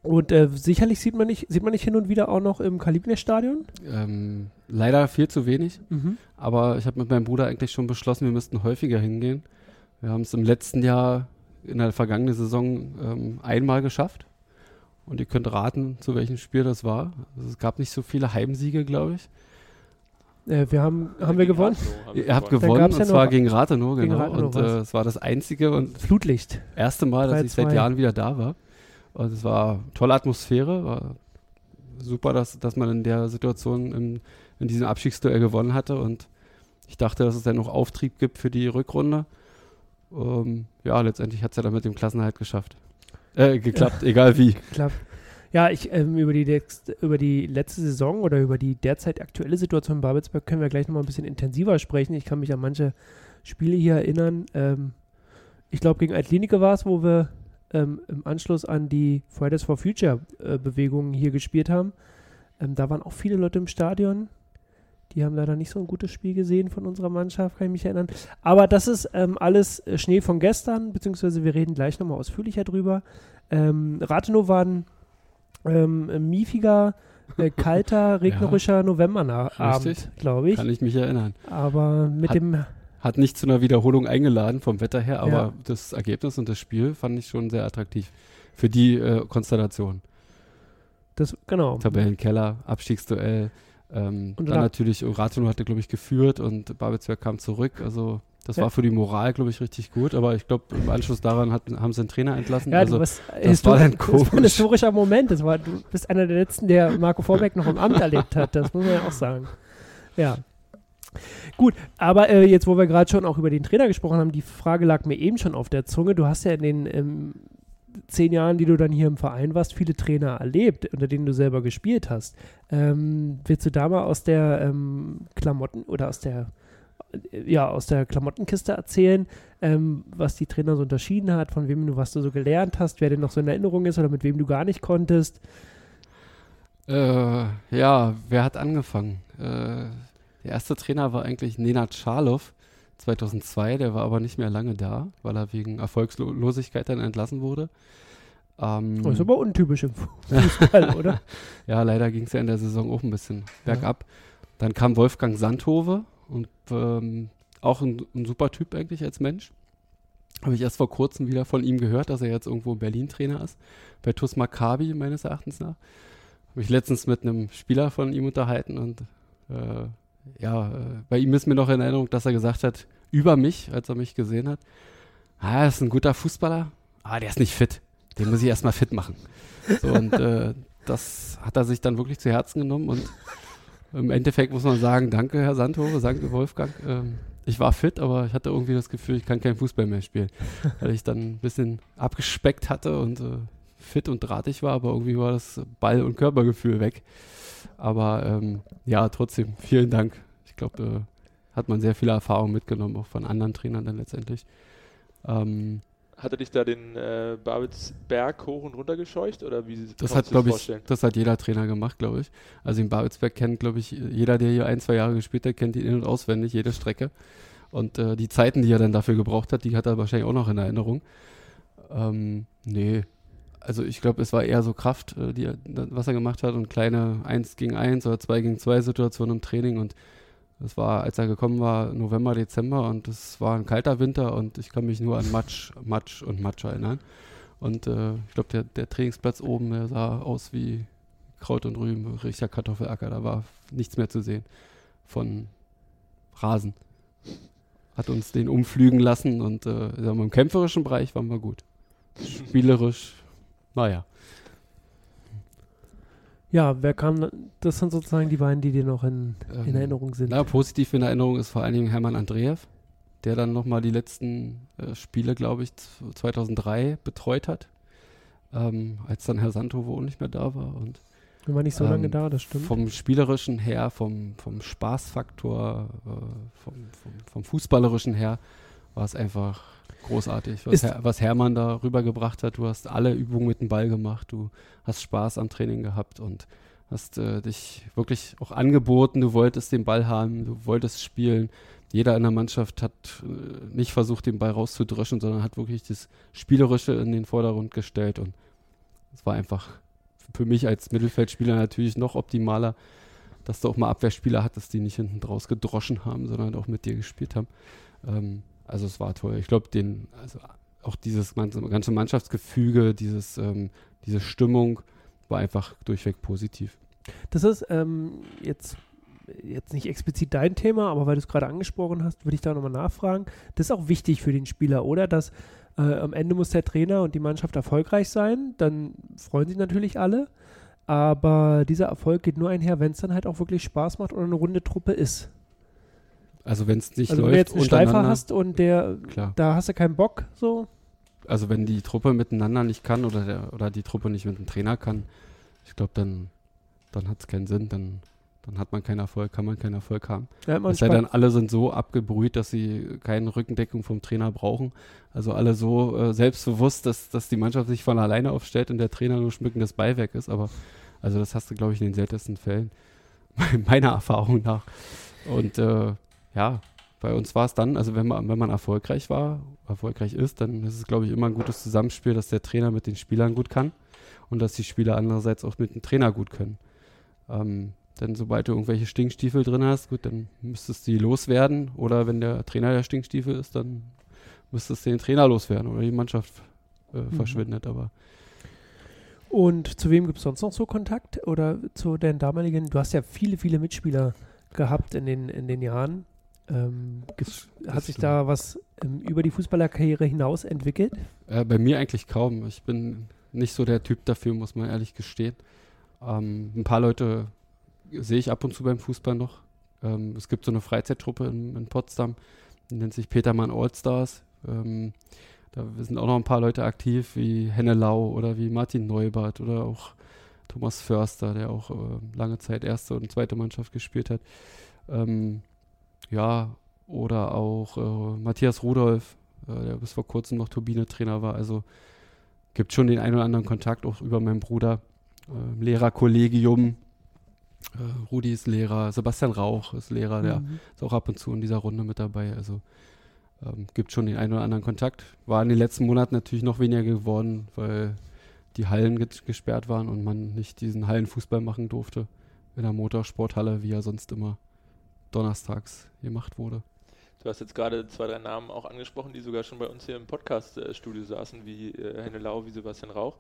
[SPEAKER 2] Und äh, sicherlich sieht man nicht, sieht man nicht hin und wieder auch noch im Kalibnes-Stadion?
[SPEAKER 3] Ähm, leider viel zu wenig,
[SPEAKER 2] Mhm.
[SPEAKER 3] aber ich habe mit meinem Bruder eigentlich schon beschlossen, wir müssten häufiger hingehen. Wir haben es im letzten Jahr, in der vergangenen Saison, ähm, einmal geschafft. Und ihr könnt raten, zu welchem Spiel das war. Also es gab nicht so viele Heimsiege, glaube ich.
[SPEAKER 2] Äh, wir haben, haben wir
[SPEAKER 4] Gegen
[SPEAKER 2] gewonnen?
[SPEAKER 4] Rathenow haben wir
[SPEAKER 3] Ihr habt gewonnen, und
[SPEAKER 2] ja
[SPEAKER 3] zwar gegen Rathenow,
[SPEAKER 2] gegen
[SPEAKER 3] genau.
[SPEAKER 2] Rathenow
[SPEAKER 3] und äh, es war das einzige und
[SPEAKER 2] Flutlicht.
[SPEAKER 3] erste Mal, dass ich seit
[SPEAKER 2] 3-2.
[SPEAKER 3] Jahren wieder da war. Und es war tolle Atmosphäre, war super, dass, dass man in der Situation im, in diesem Abstiegsduell gewonnen hatte und ich dachte, dass es dann noch Auftrieb gibt für die Rückrunde. Ähm, ja, letztendlich hat es ja dann mit dem Klassenhalt geschafft. Äh, geklappt, egal wie.
[SPEAKER 2] Klappt. Ja, ich ähm, über, die über die letzte Saison oder über die derzeit aktuelle Situation in Babelsberg können wir gleich nochmal ein bisschen intensiver sprechen. Ich kann mich an manche Spiele hier erinnern. Ähm, ich glaube, gegen Altlinike war es, wo wir ähm, im Anschluss an die Fridays for Future äh, Bewegungen hier gespielt haben. Ähm, da waren auch viele Leute im Stadion. Die haben leider nicht so ein gutes Spiel gesehen von unserer Mannschaft, kann ich mich erinnern. Aber das ist ähm, alles äh, Schnee von gestern, beziehungsweise wir reden gleich nochmal ausführlicher drüber. Ähm, Rathenow war ein ähm, miefiger, äh, kalter, regnerischer Novemberabend,
[SPEAKER 3] Richtig.
[SPEAKER 2] glaube ich.
[SPEAKER 3] Kann ich mich erinnern.
[SPEAKER 2] Aber mit
[SPEAKER 3] Hat-
[SPEAKER 2] dem,
[SPEAKER 3] Hat nicht zu einer Wiederholung eingeladen vom Wetter her, aber
[SPEAKER 2] Ja.
[SPEAKER 3] das Ergebnis und das Spiel fand ich schon sehr attraktiv für die äh, Konstellation.
[SPEAKER 2] das, genau.
[SPEAKER 3] Tabellenkeller, Abstiegsduell. Ähm,
[SPEAKER 2] Und
[SPEAKER 3] dann
[SPEAKER 2] da-
[SPEAKER 3] natürlich, Rathenow hatte, glaube ich, geführt und Babelsberg kam zurück. Also das
[SPEAKER 2] Ja.
[SPEAKER 3] war für die Moral, glaube ich, richtig gut. Aber ich glaube, im Anschluss daran hat, haben sie einen Trainer entlassen.
[SPEAKER 2] Ja,
[SPEAKER 3] also, das war dann
[SPEAKER 2] das war ein
[SPEAKER 3] komisch.
[SPEAKER 2] historischer Moment. Das war, du bist einer der letzten, der Marco Vorbeck noch im Amt erlebt hat. Das muss man ja auch sagen. Ja. Gut, aber äh, jetzt, wo wir gerade schon auch über den Trainer gesprochen haben, die Frage lag mir eben schon auf der Zunge. Du hast ja in den ähm, zehn Jahren, die du dann hier im Verein warst, viele Trainer erlebt, unter denen du selber gespielt hast. Ähm, willst du da mal aus der ähm, Klamotten oder aus der äh, ja, aus der Klamottenkiste erzählen, ähm, was die Trainer so unterschieden hat, von wem du, was du so gelernt hast, wer dir noch so in Erinnerung ist oder mit wem du gar nicht konntest.
[SPEAKER 3] äh, ja, wer hat angefangen? Äh, der erste Trainer war eigentlich Nenad Scharlow 2002. Der war aber nicht mehr lange da, weil er wegen Erfolgslosigkeit dann entlassen wurde. Ähm,
[SPEAKER 2] Das ist aber untypisch im Fußball, oder?
[SPEAKER 3] Ja, leider ging es ja in der Saison auch ein bisschen bergab. Dann kam Wolfgang Sandhove und ähm, auch ein, ein super Typ eigentlich als Mensch. Habe ich erst vor kurzem wieder von ihm gehört, dass er jetzt irgendwo in Berlin Trainer ist. Bei TuS Maccabi meines Erachtens nach. Habe mich letztens mit einem Spieler von ihm unterhalten und äh, ja, äh, bei ihm ist mir noch in Erinnerung, dass er gesagt hat, über mich, als er mich gesehen hat, ah, er ist ein guter Fußballer, ah, der ist nicht fit. Den muss ich erstmal fit machen. So, und äh, das hat er sich dann wirklich zu Herzen genommen und im Endeffekt muss man sagen, danke Herr Sandhove, danke Wolfgang. Ähm, ich war fit, aber ich hatte irgendwie das Gefühl, ich kann kein Fußball mehr spielen, weil ich dann ein bisschen abgespeckt hatte und äh, fit und drahtig war, aber irgendwie war das Ball- und Körpergefühl weg. Aber ähm, ja, trotzdem, vielen Dank. Ich glaube, äh, hat man sehr viele Erfahrungen mitgenommen, auch von anderen Trainern dann letztendlich. Ähm,
[SPEAKER 4] Hat er dich da den äh, Babelsberg hoch und runter gescheucht oder wie
[SPEAKER 3] Das hat, glaube ich, das hat jeder Trainer gemacht, glaube ich. Also in Babelsberg kennt, glaube ich, jeder, der hier ein, zwei Jahre gespielt hat, kennt ihn in- und auswendig, jede Strecke. Und äh, die Zeiten, die er dann dafür gebraucht hat, die hat er wahrscheinlich auch noch in Erinnerung. Ähm, nee, also ich glaube, es war eher so Kraft, äh, die, er- was er gemacht hat und kleine 1 gegen 1 oder 2 gegen 2 Situationen im Training und das war, als er gekommen war, November, Dezember und es war ein kalter Winter und ich kann mich nur an Matsch, Matsch und Matsch erinnern. Und äh, ich glaube, der, der Trainingsplatz oben, der sah aus wie Kraut und Rüben, richtiger Kartoffelacker. Da war nichts mehr zu sehen von Rasen. Hat uns den umflügen lassen und äh, im kämpferischen Bereich waren wir gut. Spielerisch, naja.
[SPEAKER 2] Ja, wer kam, das sind sozusagen die beiden, die dir noch in, in
[SPEAKER 3] Ähm,
[SPEAKER 2] Erinnerung sind.
[SPEAKER 3] Na, positiv in Erinnerung ist vor allen Dingen Hermann Andreev, der dann nochmal die letzten äh, Spiele, glaube ich, z- 2003 betreut hat, ähm, als dann Herr Santo wohl nicht mehr da war. Und
[SPEAKER 2] Wir waren nicht so lange
[SPEAKER 3] ähm,
[SPEAKER 2] da, das stimmt.
[SPEAKER 3] vom Spielerischen her, vom, vom Spaßfaktor, äh, vom, vom, vom Fußballerischen her, war es einfach großartig, was, Her was Hermann da rübergebracht hat. Du hast alle Übungen mit dem Ball gemacht, du hast Spaß am Training gehabt und hast äh, dich wirklich auch angeboten, du wolltest den Ball haben, du wolltest spielen. Jeder in der Mannschaft hat äh, nicht versucht, den Ball rauszudröschen, sondern hat wirklich das Spielerische in den Vordergrund gestellt und es war einfach für mich als Mittelfeldspieler natürlich noch optimaler, dass du auch mal Abwehrspieler hattest, die nicht hinten draus gedroschen haben, sondern auch mit dir gespielt haben. Ähm, also es war toll. Ich glaube, den, also auch dieses ganze, Mannschaftsgefüge, dieses, ähm, diese Stimmung war einfach durchweg positiv.
[SPEAKER 2] Das ist ähm, jetzt, jetzt nicht explizit dein Thema, aber weil du es gerade angesprochen hast, würde ich da nochmal nachfragen. Das ist auch wichtig für den Spieler, oder? Dass äh, am Ende muss der Trainer und die Mannschaft erfolgreich sein. Dann freuen sich natürlich alle. Aber dieser Erfolg geht nur einher, wenn es dann halt auch wirklich Spaß macht oder eine runde Truppe ist.
[SPEAKER 3] Also wenn es nicht
[SPEAKER 2] also wenn
[SPEAKER 3] läuft
[SPEAKER 2] du jetzt einen Schleifer hast und der,
[SPEAKER 3] klar.
[SPEAKER 2] da hast du keinen Bock, so.
[SPEAKER 3] Also wenn die Truppe miteinander nicht kann oder, der, oder die Truppe nicht mit dem Trainer kann, ich glaube, dann, dann hat es keinen Sinn, dann, dann hat man keinen Erfolg, kann man keinen Erfolg haben.
[SPEAKER 2] Ja,
[SPEAKER 3] Es sei denn, alle sind so abgebrüht, dass sie keine Rückendeckung vom Trainer brauchen. Also alle so äh, selbstbewusst, dass, dass die Mannschaft sich von alleine aufstellt und der Trainer nur schmückendes Beiwerk ist. Aber also das hast du, glaube ich, in den seltensten Fällen, meiner Erfahrung nach. Und äh, ja, bei uns war es dann, also wenn man, wenn man erfolgreich war, erfolgreich ist, dann ist es, glaube ich, immer ein gutes Zusammenspiel, dass der Trainer mit den Spielern gut kann und dass die Spieler andererseits auch mit dem Trainer gut können. Ähm, denn sobald du irgendwelche Stinkstiefel drin hast, gut, dann müsstest du die loswerden. Oder wenn der Trainer der Stinkstiefel ist, dann müsstest du den Trainer loswerden oder die Mannschaft äh, verschwindet. Aber
[SPEAKER 2] Und zu wem gibt es sonst noch so Kontakt? Oder zu den damaligen, du hast ja viele, viele Mitspieler gehabt in den, in den Jahren. Ähm, hat sich da was ähm, über die Fußballerkarriere hinaus entwickelt?
[SPEAKER 3] äh, bei mir eigentlich kaum. Ich bin nicht so der Typ dafür, muss man ehrlich gestehen. Ähm, ein paar Leute sehe ich ab und zu beim Fußball noch. Ähm, es gibt so eine Freizeittruppe in, in Potsdam, die nennt sich Petermann Allstars. Ähm, da sind auch noch ein paar Leute aktiv, wie Henne Lau oder wie Martin Neubart oder auch Thomas Förster, der auch äh, lange Zeit erste und zweite Mannschaft gespielt hat. Ähm, ja, oder auch äh, Matthias Rudolph, äh, der bis vor kurzem noch Turbine-Trainer war. Also gibt schon den einen oder anderen Kontakt, auch über meinen Bruder. Äh, Lehrerkollegium. Rudi ist Lehrer, Sebastian Rauch ist Lehrer, der
[SPEAKER 2] Mhm.
[SPEAKER 3] ist auch ab und zu in dieser Runde mit dabei. Also ähm, gibt schon den einen oder anderen Kontakt. War in den letzten Monaten natürlich noch weniger geworden, weil die Hallen ge gesperrt waren und man nicht diesen Hallenfußball machen durfte in der Motorsporthalle, wie er sonst immer donnerstags gemacht wurde.
[SPEAKER 4] Du hast jetzt gerade zwei, drei Namen auch angesprochen, die sogar schon bei uns hier im Podcast-Studio saßen, wie äh, Henne Lau, wie Sebastian Rauch.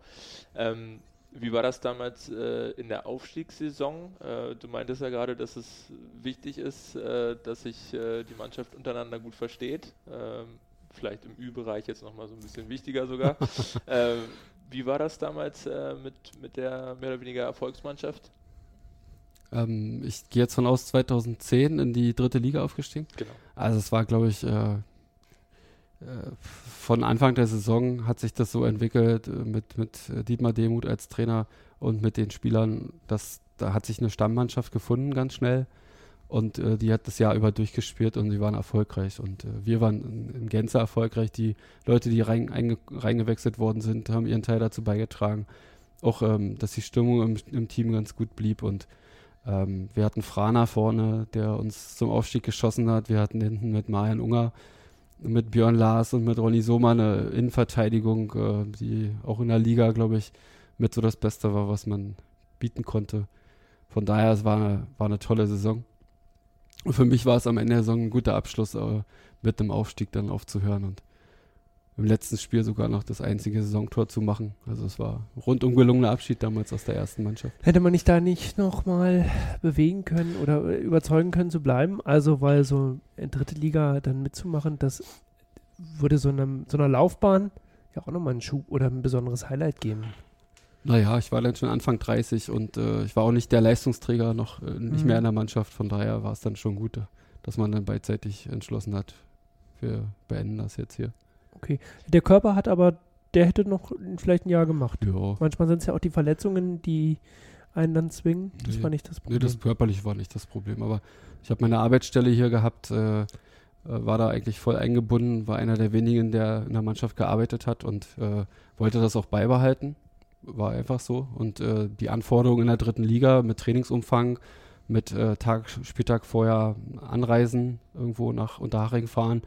[SPEAKER 4] Ähm, wie war das damals äh, in der Aufstiegssaison? Äh, du meintest ja gerade, dass es wichtig ist, äh, dass sich äh, die Mannschaft untereinander gut versteht. Ähm, vielleicht im Ü-Bereich jetzt nochmal so ein bisschen wichtiger sogar. ähm, wie war das damals äh, mit, mit der mehr oder weniger Erfolgsmannschaft?
[SPEAKER 3] Ähm, ich gehe jetzt von aus 2010 in die dritte Liga aufgestiegen.
[SPEAKER 4] Genau.
[SPEAKER 3] Also es war, glaube ich, äh, äh, von Anfang der Saison hat sich das so entwickelt äh, mit, mit äh, Dietmar Demuth als Trainer und mit den Spielern, dass da hat sich eine Stammmannschaft gefunden ganz schnell und äh, die hat das Jahr über durchgespielt und sie waren erfolgreich und äh, wir waren in, in Gänze erfolgreich. Die Leute, die rein, einge, reingewechselt worden sind, haben ihren Teil dazu beigetragen. Auch, ähm, dass die Stimmung im, im Team ganz gut blieb und ähm, wir hatten Frana vorne, der uns zum Aufstieg geschossen hat. Wir hatten hinten mit Marian Unger, mit Björn Lars und mit Ronny Sohmann eine Innenverteidigung, äh, die auch in der Liga, glaube ich, mit so das Beste war, was man bieten konnte. Von daher, es war eine, war eine tolle Saison. Und für mich war es am Ende der Saison ein guter Abschluss, äh, mit dem Aufstieg dann aufzuhören und im letzten Spiel sogar noch das einzige Saisontor zu machen. Also es war ein rundum gelungener Abschied damals aus der ersten Mannschaft.
[SPEAKER 2] Hätte man nicht da nicht nochmal bewegen können oder äh, überzeugen können zu bleiben? Also, weil so in dritte Liga dann mitzumachen, das würde so, einem, so einer Laufbahn ja auch nochmal einen Schub oder ein besonderes Highlight geben.
[SPEAKER 3] Naja, ich war dann schon Anfang 30 und äh, ich war auch nicht der Leistungsträger, noch äh, nicht
[SPEAKER 2] Mhm.
[SPEAKER 3] mehr in der Mannschaft. Von daher war es dann schon gut, dass man dann beidseitig entschlossen hat, wir beenden das jetzt hier.
[SPEAKER 2] Der Körper hat aber, der hätte noch vielleicht ein Jahr gemacht.
[SPEAKER 3] Ja.
[SPEAKER 2] Manchmal sind es ja auch die Verletzungen, die einen dann zwingen. Das
[SPEAKER 3] Nee.
[SPEAKER 2] war nicht das
[SPEAKER 3] Nee,
[SPEAKER 2] Problem.
[SPEAKER 3] das körperlich war nicht das Problem, aber ich habe meine Arbeitsstelle hier gehabt, äh, äh, war da eigentlich voll eingebunden, war einer der wenigen, der in der Mannschaft gearbeitet hat und äh, wollte das auch beibehalten. War einfach so. Und äh, die Anforderungen in der dritten Liga mit Trainingsumfang, mit äh, Tag, Spieltag vorher anreisen, irgendwo nach Unterhaching fahren,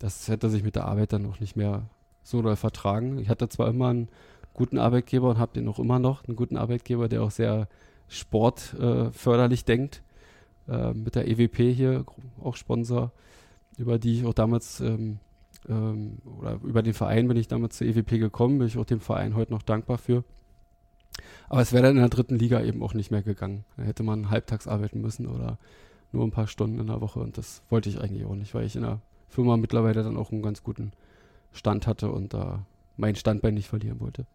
[SPEAKER 3] das hätte sich mit der Arbeit dann auch nicht mehr so doll vertragen. Ich hatte zwar immer einen guten Arbeitgeber und habe den auch immer noch, einen guten Arbeitgeber, der auch sehr sportförderlich äh, denkt. Äh, mit der EWP hier, auch Sponsor, über die ich auch damals, ähm, ähm, oder über den Verein bin ich damals zur EWP gekommen, bin ich auch dem Verein heute noch dankbar für. Aber es wäre dann in der dritten Liga eben auch nicht mehr gegangen. Da hätte man halbtags arbeiten müssen oder nur ein paar Stunden in der Woche und das wollte ich eigentlich auch nicht, weil ich in der Firma mittlerweile dann auch einen ganz guten Stand hatte und da mein Standbein nicht verlieren wollte.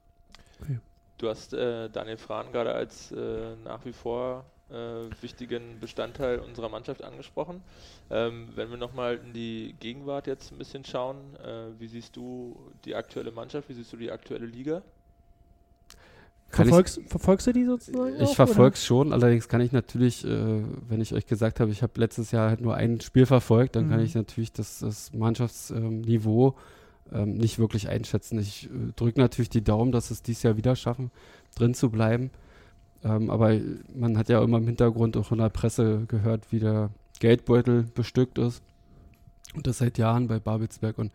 [SPEAKER 4] Du hast äh, Daniel Frahn gerade als äh, nach wie vor äh, wichtigen Bestandteil unserer Mannschaft angesprochen. Ähm, wenn wir nochmal in die Gegenwart jetzt ein bisschen schauen, äh, wie siehst du die aktuelle Mannschaft, wie siehst du die aktuelle Liga?
[SPEAKER 3] Kann
[SPEAKER 2] Verfolgst, verfolgst du die sozusagen?
[SPEAKER 3] Ich verfolge es schon, allerdings kann ich natürlich, äh, wenn ich euch gesagt habe, ich habe letztes Jahr halt nur ein Spiel verfolgt, dann kann
[SPEAKER 2] Mhm.
[SPEAKER 3] ich natürlich das, das Mannschaftsniveau ähm, nicht wirklich einschätzen. Ich äh, drücke natürlich die Daumen, dass es dieses Jahr wieder schaffen, drin zu bleiben. Ähm, aber man hat ja immer im Hintergrund auch in der Presse gehört, wie der Geldbeutel bestückt ist. Und das seit Jahren bei Babelsberg. Und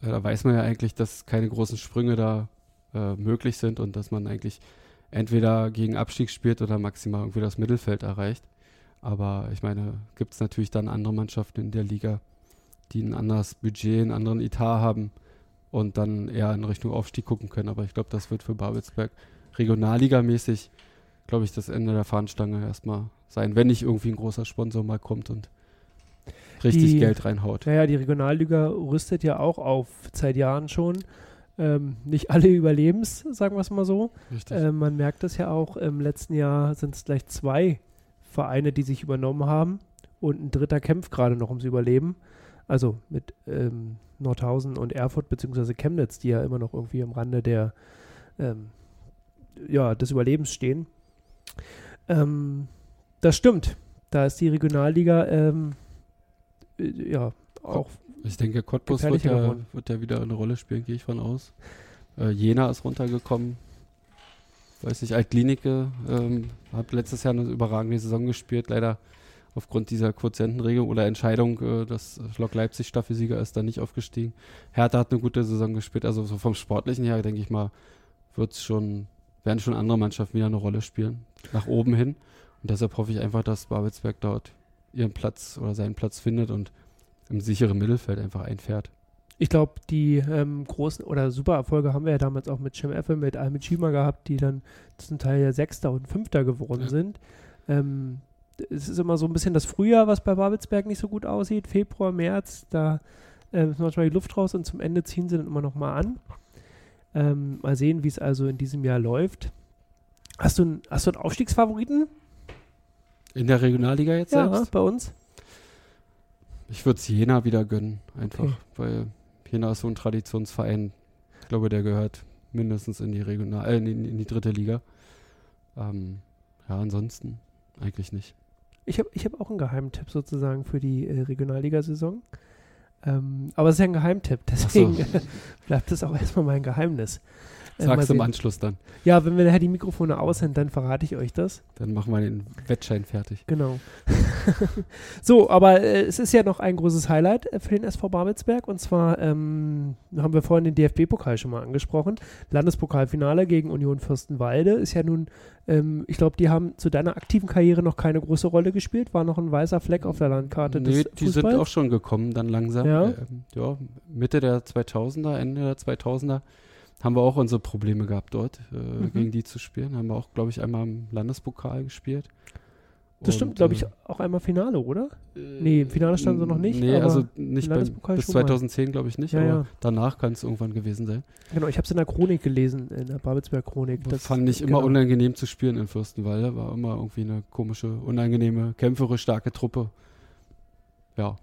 [SPEAKER 3] äh, da weiß man ja eigentlich, dass keine großen Sprünge da äh, möglich sind und dass man eigentlich entweder gegen Abstieg spielt oder maximal irgendwie das Mittelfeld erreicht. Aber ich meine, gibt es natürlich dann andere Mannschaften in der Liga, die ein anderes Budget, einen anderen Etat haben und dann eher in Richtung Aufstieg gucken können. Aber ich glaube, das wird für Babelsberg regionalligamäßig, glaube ich, das Ende der Fahnenstange erstmal sein, wenn nicht irgendwie ein großer Sponsor mal kommt und richtig
[SPEAKER 2] Die-
[SPEAKER 3] Geld reinhaut.
[SPEAKER 2] Naja, die Regionalliga rüstet ja auch auf, seit Jahren schon. Ähm, nicht alle überlebens, sagen wir es mal so. Ähm, man merkt das ja auch, im letzten Jahr sind es gleich zwei Vereine, die sich übernommen haben und ein dritter kämpft gerade noch ums Überleben. Also mit ähm, Nordhausen und Erfurt beziehungsweise Chemnitz, die ja immer noch irgendwie am Rande der, ähm, ja, des Überlebens stehen. Ähm, das stimmt. Da ist die Regionalliga ähm, äh, ja auch
[SPEAKER 3] Ich denke, Cottbus wird ja, wird ja wieder eine Rolle spielen, gehe ich von aus. Äh, Jena ist runtergekommen. Weiß nicht, Altklinike ähm, hat letztes Jahr eine überragende Saison gespielt. Leider aufgrund dieser Quotientenregelung oder Entscheidung, äh, dass Lok Leipzig Staffelsieger ist, da nicht aufgestiegen. Hertha hat eine gute Saison gespielt. Also so vom Sportlichen her, denke ich mal, wird's schon, werden schon andere Mannschaften wieder eine Rolle spielen. Nach oben hin. Und deshalb hoffe ich einfach, dass Babelsberg dort ihren Platz oder seinen Platz findet und im sicheren Mittelfeld einfach einfährt.
[SPEAKER 2] Ich glaube, die ähm, großen oder super Erfolge haben wir ja damals auch mit Cem Effe, mit Almut Schima gehabt, die dann zum Teil ja Sechster und Fünfter geworden
[SPEAKER 3] Ja.
[SPEAKER 2] sind. Ähm, es ist immer so ein bisschen das Frühjahr, was bei Babelsberg nicht so gut aussieht. Februar, März, da ähm, ist manchmal die Luft raus und zum Ende ziehen sie dann immer noch mal an. Ähm, mal sehen, wie es also in diesem Jahr läuft. Hast du, einen- hast du einen Aufstiegsfavoriten?
[SPEAKER 3] In der Regionalliga jetzt
[SPEAKER 2] Ja,
[SPEAKER 3] selbst?
[SPEAKER 2] bei uns.
[SPEAKER 3] Ich würde es Jena wieder gönnen, einfach,
[SPEAKER 2] Okay.
[SPEAKER 3] weil Jena ist so ein Traditionsverein. Ich glaube, der gehört mindestens in die Regional, äh, in, die- in die dritte Liga. Ähm, ja, ansonsten eigentlich nicht.
[SPEAKER 2] Ich habe ich hab auch einen Geheimtipp sozusagen für die äh, Regionalligasaison. Ähm, aber es ist ja ein Geheimtipp,
[SPEAKER 3] so.
[SPEAKER 2] Bleibt es auch erstmal mein Geheimnis. Äh,
[SPEAKER 3] du im. Anschluss dann.
[SPEAKER 2] Ja, wenn wir nachher die Mikrofone aus sind, dann verrate ich euch das.
[SPEAKER 3] Dann machen wir den Wettschein fertig.
[SPEAKER 2] Genau. so, aber äh, es ist ja noch ein großes Highlight äh, für den SV Babelsberg. Und zwar ähm, haben wir vorhin den DFB-Pokal schon mal angesprochen. Landespokalfinale gegen Union Fürstenwalde ist ja nun, ähm, ich glaube, die haben zu deiner aktiven Karriere noch keine große Rolle gespielt. War noch ein weißer Fleck auf der Landkarte
[SPEAKER 3] Nee,
[SPEAKER 2] des
[SPEAKER 3] die sind
[SPEAKER 2] Fußballs.
[SPEAKER 3] auch schon gekommen dann langsam.
[SPEAKER 2] Ja.
[SPEAKER 3] Ähm, ja, Mitte der 2000er, Ende der 2000er haben wir auch unsere Probleme gehabt dort, äh,
[SPEAKER 2] Mhm.
[SPEAKER 3] gegen die zu spielen. Haben wir auch, glaube ich, einmal im Landespokal gespielt.
[SPEAKER 2] Das stimmt,
[SPEAKER 3] Und,
[SPEAKER 2] glaube ich,
[SPEAKER 3] äh,
[SPEAKER 2] auch einmal Finale, oder? Nee, im Finale standen sie noch nicht,
[SPEAKER 3] Nee, also nicht beim,
[SPEAKER 2] Landespokal
[SPEAKER 3] bis
[SPEAKER 2] schon mal.
[SPEAKER 3] 2010 glaube ich nicht,
[SPEAKER 2] Ja,
[SPEAKER 3] aber
[SPEAKER 2] ja.
[SPEAKER 3] danach kann es irgendwann gewesen sein.
[SPEAKER 2] Genau, ich habe es in der Chronik gelesen, in der Babelsberg-Chronik.
[SPEAKER 3] Das fand ich immer
[SPEAKER 2] genau.
[SPEAKER 3] unangenehm zu spielen in Fürstenwalde. War immer irgendwie eine komische, unangenehme, kämpferisch starke Truppe. Ja,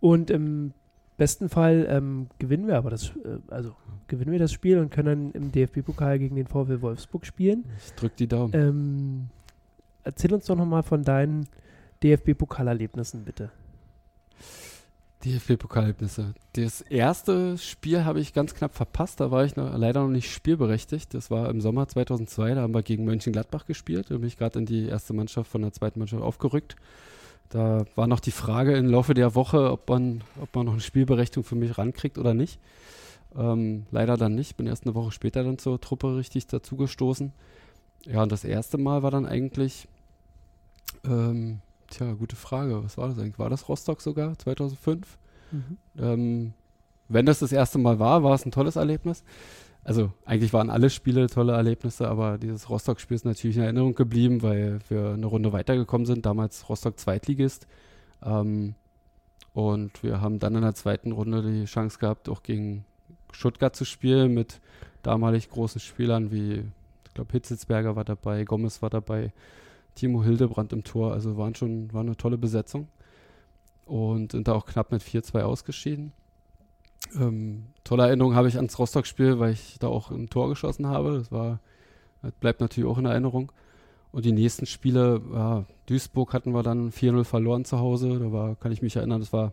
[SPEAKER 2] Und im besten Fall ähm, gewinnen wir aber das, äh, also gewinnen wir das Spiel und können dann im DFB-Pokal gegen den VfL Wolfsburg spielen.
[SPEAKER 3] ich drück die Daumen.
[SPEAKER 2] Ähm, erzähl uns doch nochmal von deinen DFB-Pokalerlebnissen, bitte.
[SPEAKER 3] DFB-Pokalhebnisse. Das erste Spiel habe ich ganz knapp verpasst. Da war ich noch, leider noch nicht spielberechtigt. Das war im Sommer 2002. Da haben wir gegen Mönchengladbach gespielt. Da bin ich gerade in die erste Mannschaft von der zweiten Mannschaft aufgerückt. Da war noch die Frage im Laufe der Woche, ob man, ob man noch eine Spielberechtigung für mich rankriegt oder nicht. Ähm, leider dann nicht. Bin erst eine Woche später dann zur Truppe richtig dazugestoßen. Ja, und das erste Mal war dann eigentlich, ähm, tja, gute Frage. Was war das eigentlich? War das Rostock sogar 2005? Ähm, wenn das das erste Mal war, war es ein tolles Erlebnis. Also eigentlich waren alle Spiele tolle Erlebnisse, aber dieses Rostock-Spiel ist natürlich in Erinnerung geblieben, weil wir eine Runde weitergekommen sind. Damals Rostock Zweitligist. Ähm, und wir haben dann in der zweiten Runde die Chance gehabt, auch gegen Stuttgart zu spielen mit damalig großen Spielern wie, ich glaube, Hitzitzberger war dabei, Gomez war dabei, Timo Hildebrand im Tor. Also waren schon, war eine tolle Besetzung und sind da auch knapp mit 4-2 ausgeschieden. Ähm, tolle Erinnerung habe ich ans Rostock-Spiel, weil ich da auch ein Tor geschossen habe. Das war, das bleibt natürlich auch in Erinnerung. Und die nächsten Spiele, ja, Duisburg hatten wir dann 4-0 verloren zu Hause. Da war, kann ich mich erinnern, das war,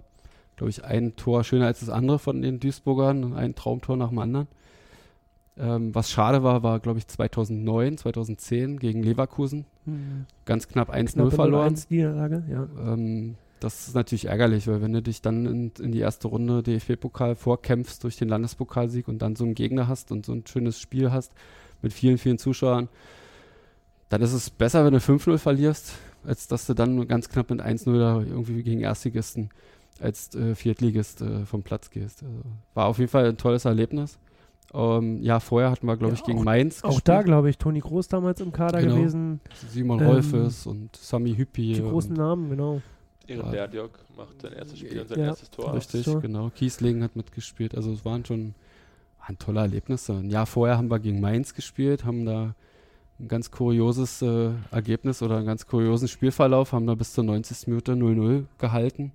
[SPEAKER 3] glaube ich, ein Tor schöner als das andere von den Duisburgern, ein Traumtor nach dem anderen. Ähm, was schade war, war, glaube ich, 2009, 2010 gegen Leverkusen.
[SPEAKER 2] Mhm.
[SPEAKER 3] Ganz knapp 1-0
[SPEAKER 2] Knappe
[SPEAKER 3] verloren.
[SPEAKER 2] 0-1 Niederlage, ja.
[SPEAKER 3] Ähm, das ist natürlich ärgerlich, weil wenn du dich dann in, in die erste Runde DFB-Pokal vorkämpfst durch den Landespokalsieg und dann so einen Gegner hast und so ein schönes Spiel hast mit vielen, vielen Zuschauern, dann ist es besser, wenn du 5-0 verlierst, als dass du dann ganz knapp mit 1-0 da irgendwie gegen Erstligisten als äh, Viertligist äh, vom Platz gehst. Also, war auf jeden Fall ein tolles Erlebnis. Ähm, ja, vorher hatten wir, glaube
[SPEAKER 2] Ja,
[SPEAKER 3] ich, gegen
[SPEAKER 2] auch-
[SPEAKER 3] Mainz
[SPEAKER 2] Auch da, glaube ich, Toni Groß damals im Kader
[SPEAKER 3] Genau.
[SPEAKER 2] gewesen.
[SPEAKER 3] Simon
[SPEAKER 2] ähm,
[SPEAKER 3] Rolfes und Sami Hüppi.
[SPEAKER 2] Die großen Namen, genau.
[SPEAKER 4] Ehren. Berdjok macht sein erstes Spiel und sein
[SPEAKER 2] Ja.
[SPEAKER 4] erstes Tor.
[SPEAKER 3] Richtig,
[SPEAKER 2] So.
[SPEAKER 3] genau. Kiesling hat mitgespielt. Also es waren schon waren tolle Erlebnisse. Ein Jahr vorher haben wir gegen Mainz gespielt, haben da ein ganz kurioses äh, Ergebnis oder einen ganz kuriosen Spielverlauf, haben da bis zur 90. Minute 0-0 gehalten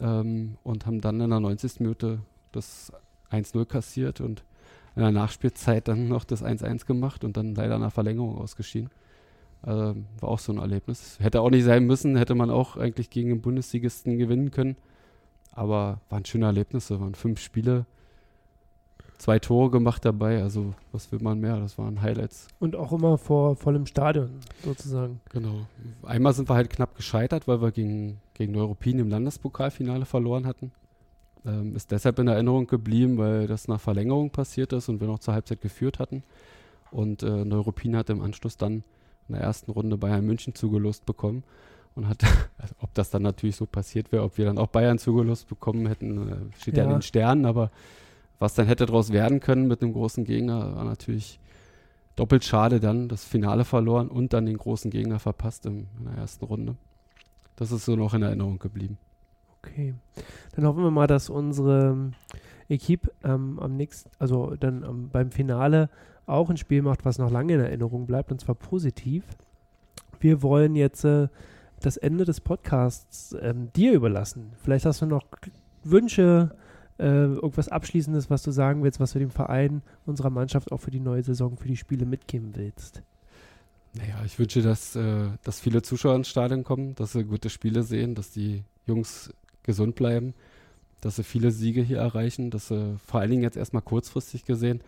[SPEAKER 3] ähm, und haben dann in der 90. Minute das 1-0 kassiert und in der Nachspielzeit dann noch das 1-1 gemacht und dann leider nach Verlängerung ausgeschieden. Also, war auch so ein Erlebnis. Hätte auch nicht sein müssen, hätte man auch eigentlich gegen den Bundesligisten gewinnen können. Aber waren schöne Erlebnisse, waren fünf Spiele, zwei Tore gemacht dabei. Also, was will man mehr? Das waren Highlights.
[SPEAKER 2] Und auch immer vor vollem Stadion, sozusagen.
[SPEAKER 3] Genau. Einmal sind wir halt knapp gescheitert, weil wir gegen, gegen Neuruppin im Landespokalfinale verloren hatten. Ähm, ist deshalb in Erinnerung geblieben, weil das nach Verlängerung passiert ist und wir noch zur Halbzeit geführt hatten. Und äh, Neuruppin hat im Anschluss dann in der ersten Runde Bayern München zugelost bekommen. Und hat, also ob das dann natürlich so passiert wäre, ob wir dann auch Bayern zugelost bekommen hätten, äh, steht ja.
[SPEAKER 2] Ja.
[SPEAKER 3] in den Sternen. Aber was dann hätte daraus werden können mit einem großen Gegner, war natürlich doppelt schade dann, das Finale verloren und dann den großen Gegner verpasst im, in der ersten Runde. Das ist so noch in Erinnerung geblieben.
[SPEAKER 2] Okay. Dann hoffen wir mal, dass unsere Equipe ähm, am nächsten, also dann ähm, beim Finale auch ein Spiel macht, was noch lange in Erinnerung bleibt, und zwar positiv. Wir wollen jetzt äh, das Ende des Podcasts ähm, dir überlassen. Vielleicht hast du noch Wünsche, äh, irgendwas Abschließendes, was du sagen willst, was du dem Verein, unserer Mannschaft auch für die neue Saison, für die Spiele mitgeben willst.
[SPEAKER 3] Naja, ich wünsche, dass, äh, dass viele Zuschauer ins Stadion kommen, dass sie gute Spiele sehen, dass die Jungs gesund bleiben, dass sie viele Siege hier erreichen, dass sie vor allen Dingen jetzt erstmal kurzfristig gesehen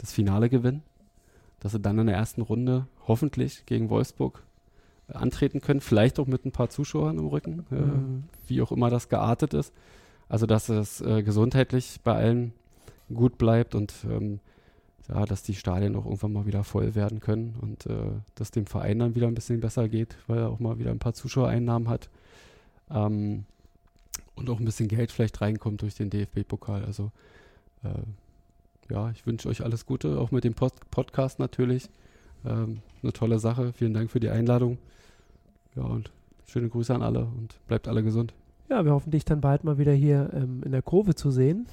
[SPEAKER 3] das Finale gewinnen, dass sie dann in der ersten Runde hoffentlich gegen Wolfsburg äh, antreten können, vielleicht auch mit ein paar Zuschauern im Rücken, äh,
[SPEAKER 2] Mhm.
[SPEAKER 3] wie auch immer das geartet ist. Also, dass es äh, gesundheitlich bei allen gut bleibt und ähm, ja, dass die Stadien auch irgendwann mal wieder voll werden können und äh, dass dem Verein dann wieder ein bisschen besser geht, weil er auch mal wieder ein paar Zuschauereinnahmen hat. Ähm, und auch ein bisschen Geld vielleicht reinkommt durch den DFB-Pokal. Also äh, ja, ich wünsche euch alles Gute, auch mit dem Post Podcast natürlich. Ähm, eine tolle Sache. Vielen Dank für die Einladung. Ja, und schöne Grüße an alle und bleibt alle gesund.
[SPEAKER 2] Ja, wir hoffen dich dann bald mal wieder hier ähm, in der Kurve zu sehen.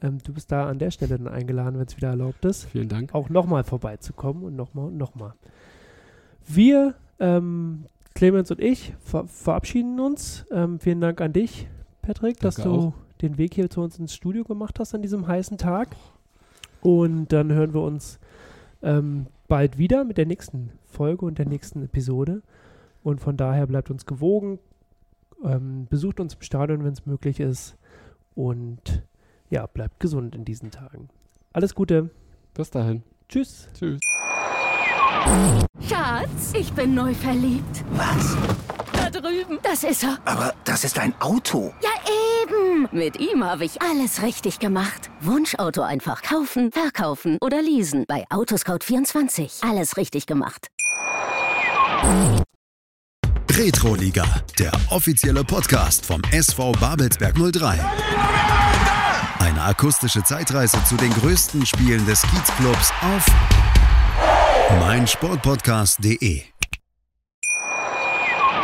[SPEAKER 2] Ähm, du bist da an der Stelle dann eingeladen, wenn es wieder erlaubt ist,
[SPEAKER 3] Vielen Dank.
[SPEAKER 2] auch nochmal vorbeizukommen und nochmal und nochmal. Wir, ähm, Clemens und ich, ver verabschieden uns. Ähm, vielen Dank an dich, Patrick, dass
[SPEAKER 3] Danke
[SPEAKER 2] du
[SPEAKER 3] auch.
[SPEAKER 2] den Weg hier zu uns ins Studio gemacht hast an diesem heißen Tag. Und dann hören wir uns ähm, bald wieder mit der nächsten Folge und der nächsten Episode. Und von daher bleibt uns gewogen, ähm, besucht uns im Stadion, wenn es möglich ist. Und ja, bleibt gesund in diesen Tagen. Alles Gute.
[SPEAKER 3] Bis dahin.
[SPEAKER 2] Tschüss.
[SPEAKER 3] Tschüss.
[SPEAKER 5] Schatz, ich bin neu verliebt.
[SPEAKER 6] Was?
[SPEAKER 5] Da drüben. Das ist er.
[SPEAKER 6] Aber das ist ein Auto.
[SPEAKER 5] Ja, eben. Mit ihm habe ich alles richtig gemacht. Wunschauto einfach kaufen, verkaufen oder leasen. Bei Autoscout24. Alles richtig gemacht.
[SPEAKER 1] Retroliga, der offizielle Podcast vom SV Babelsberg 03. Eine akustische Zeitreise zu den größten Spielen des Kiezclubs auf meinsportpodcast.de.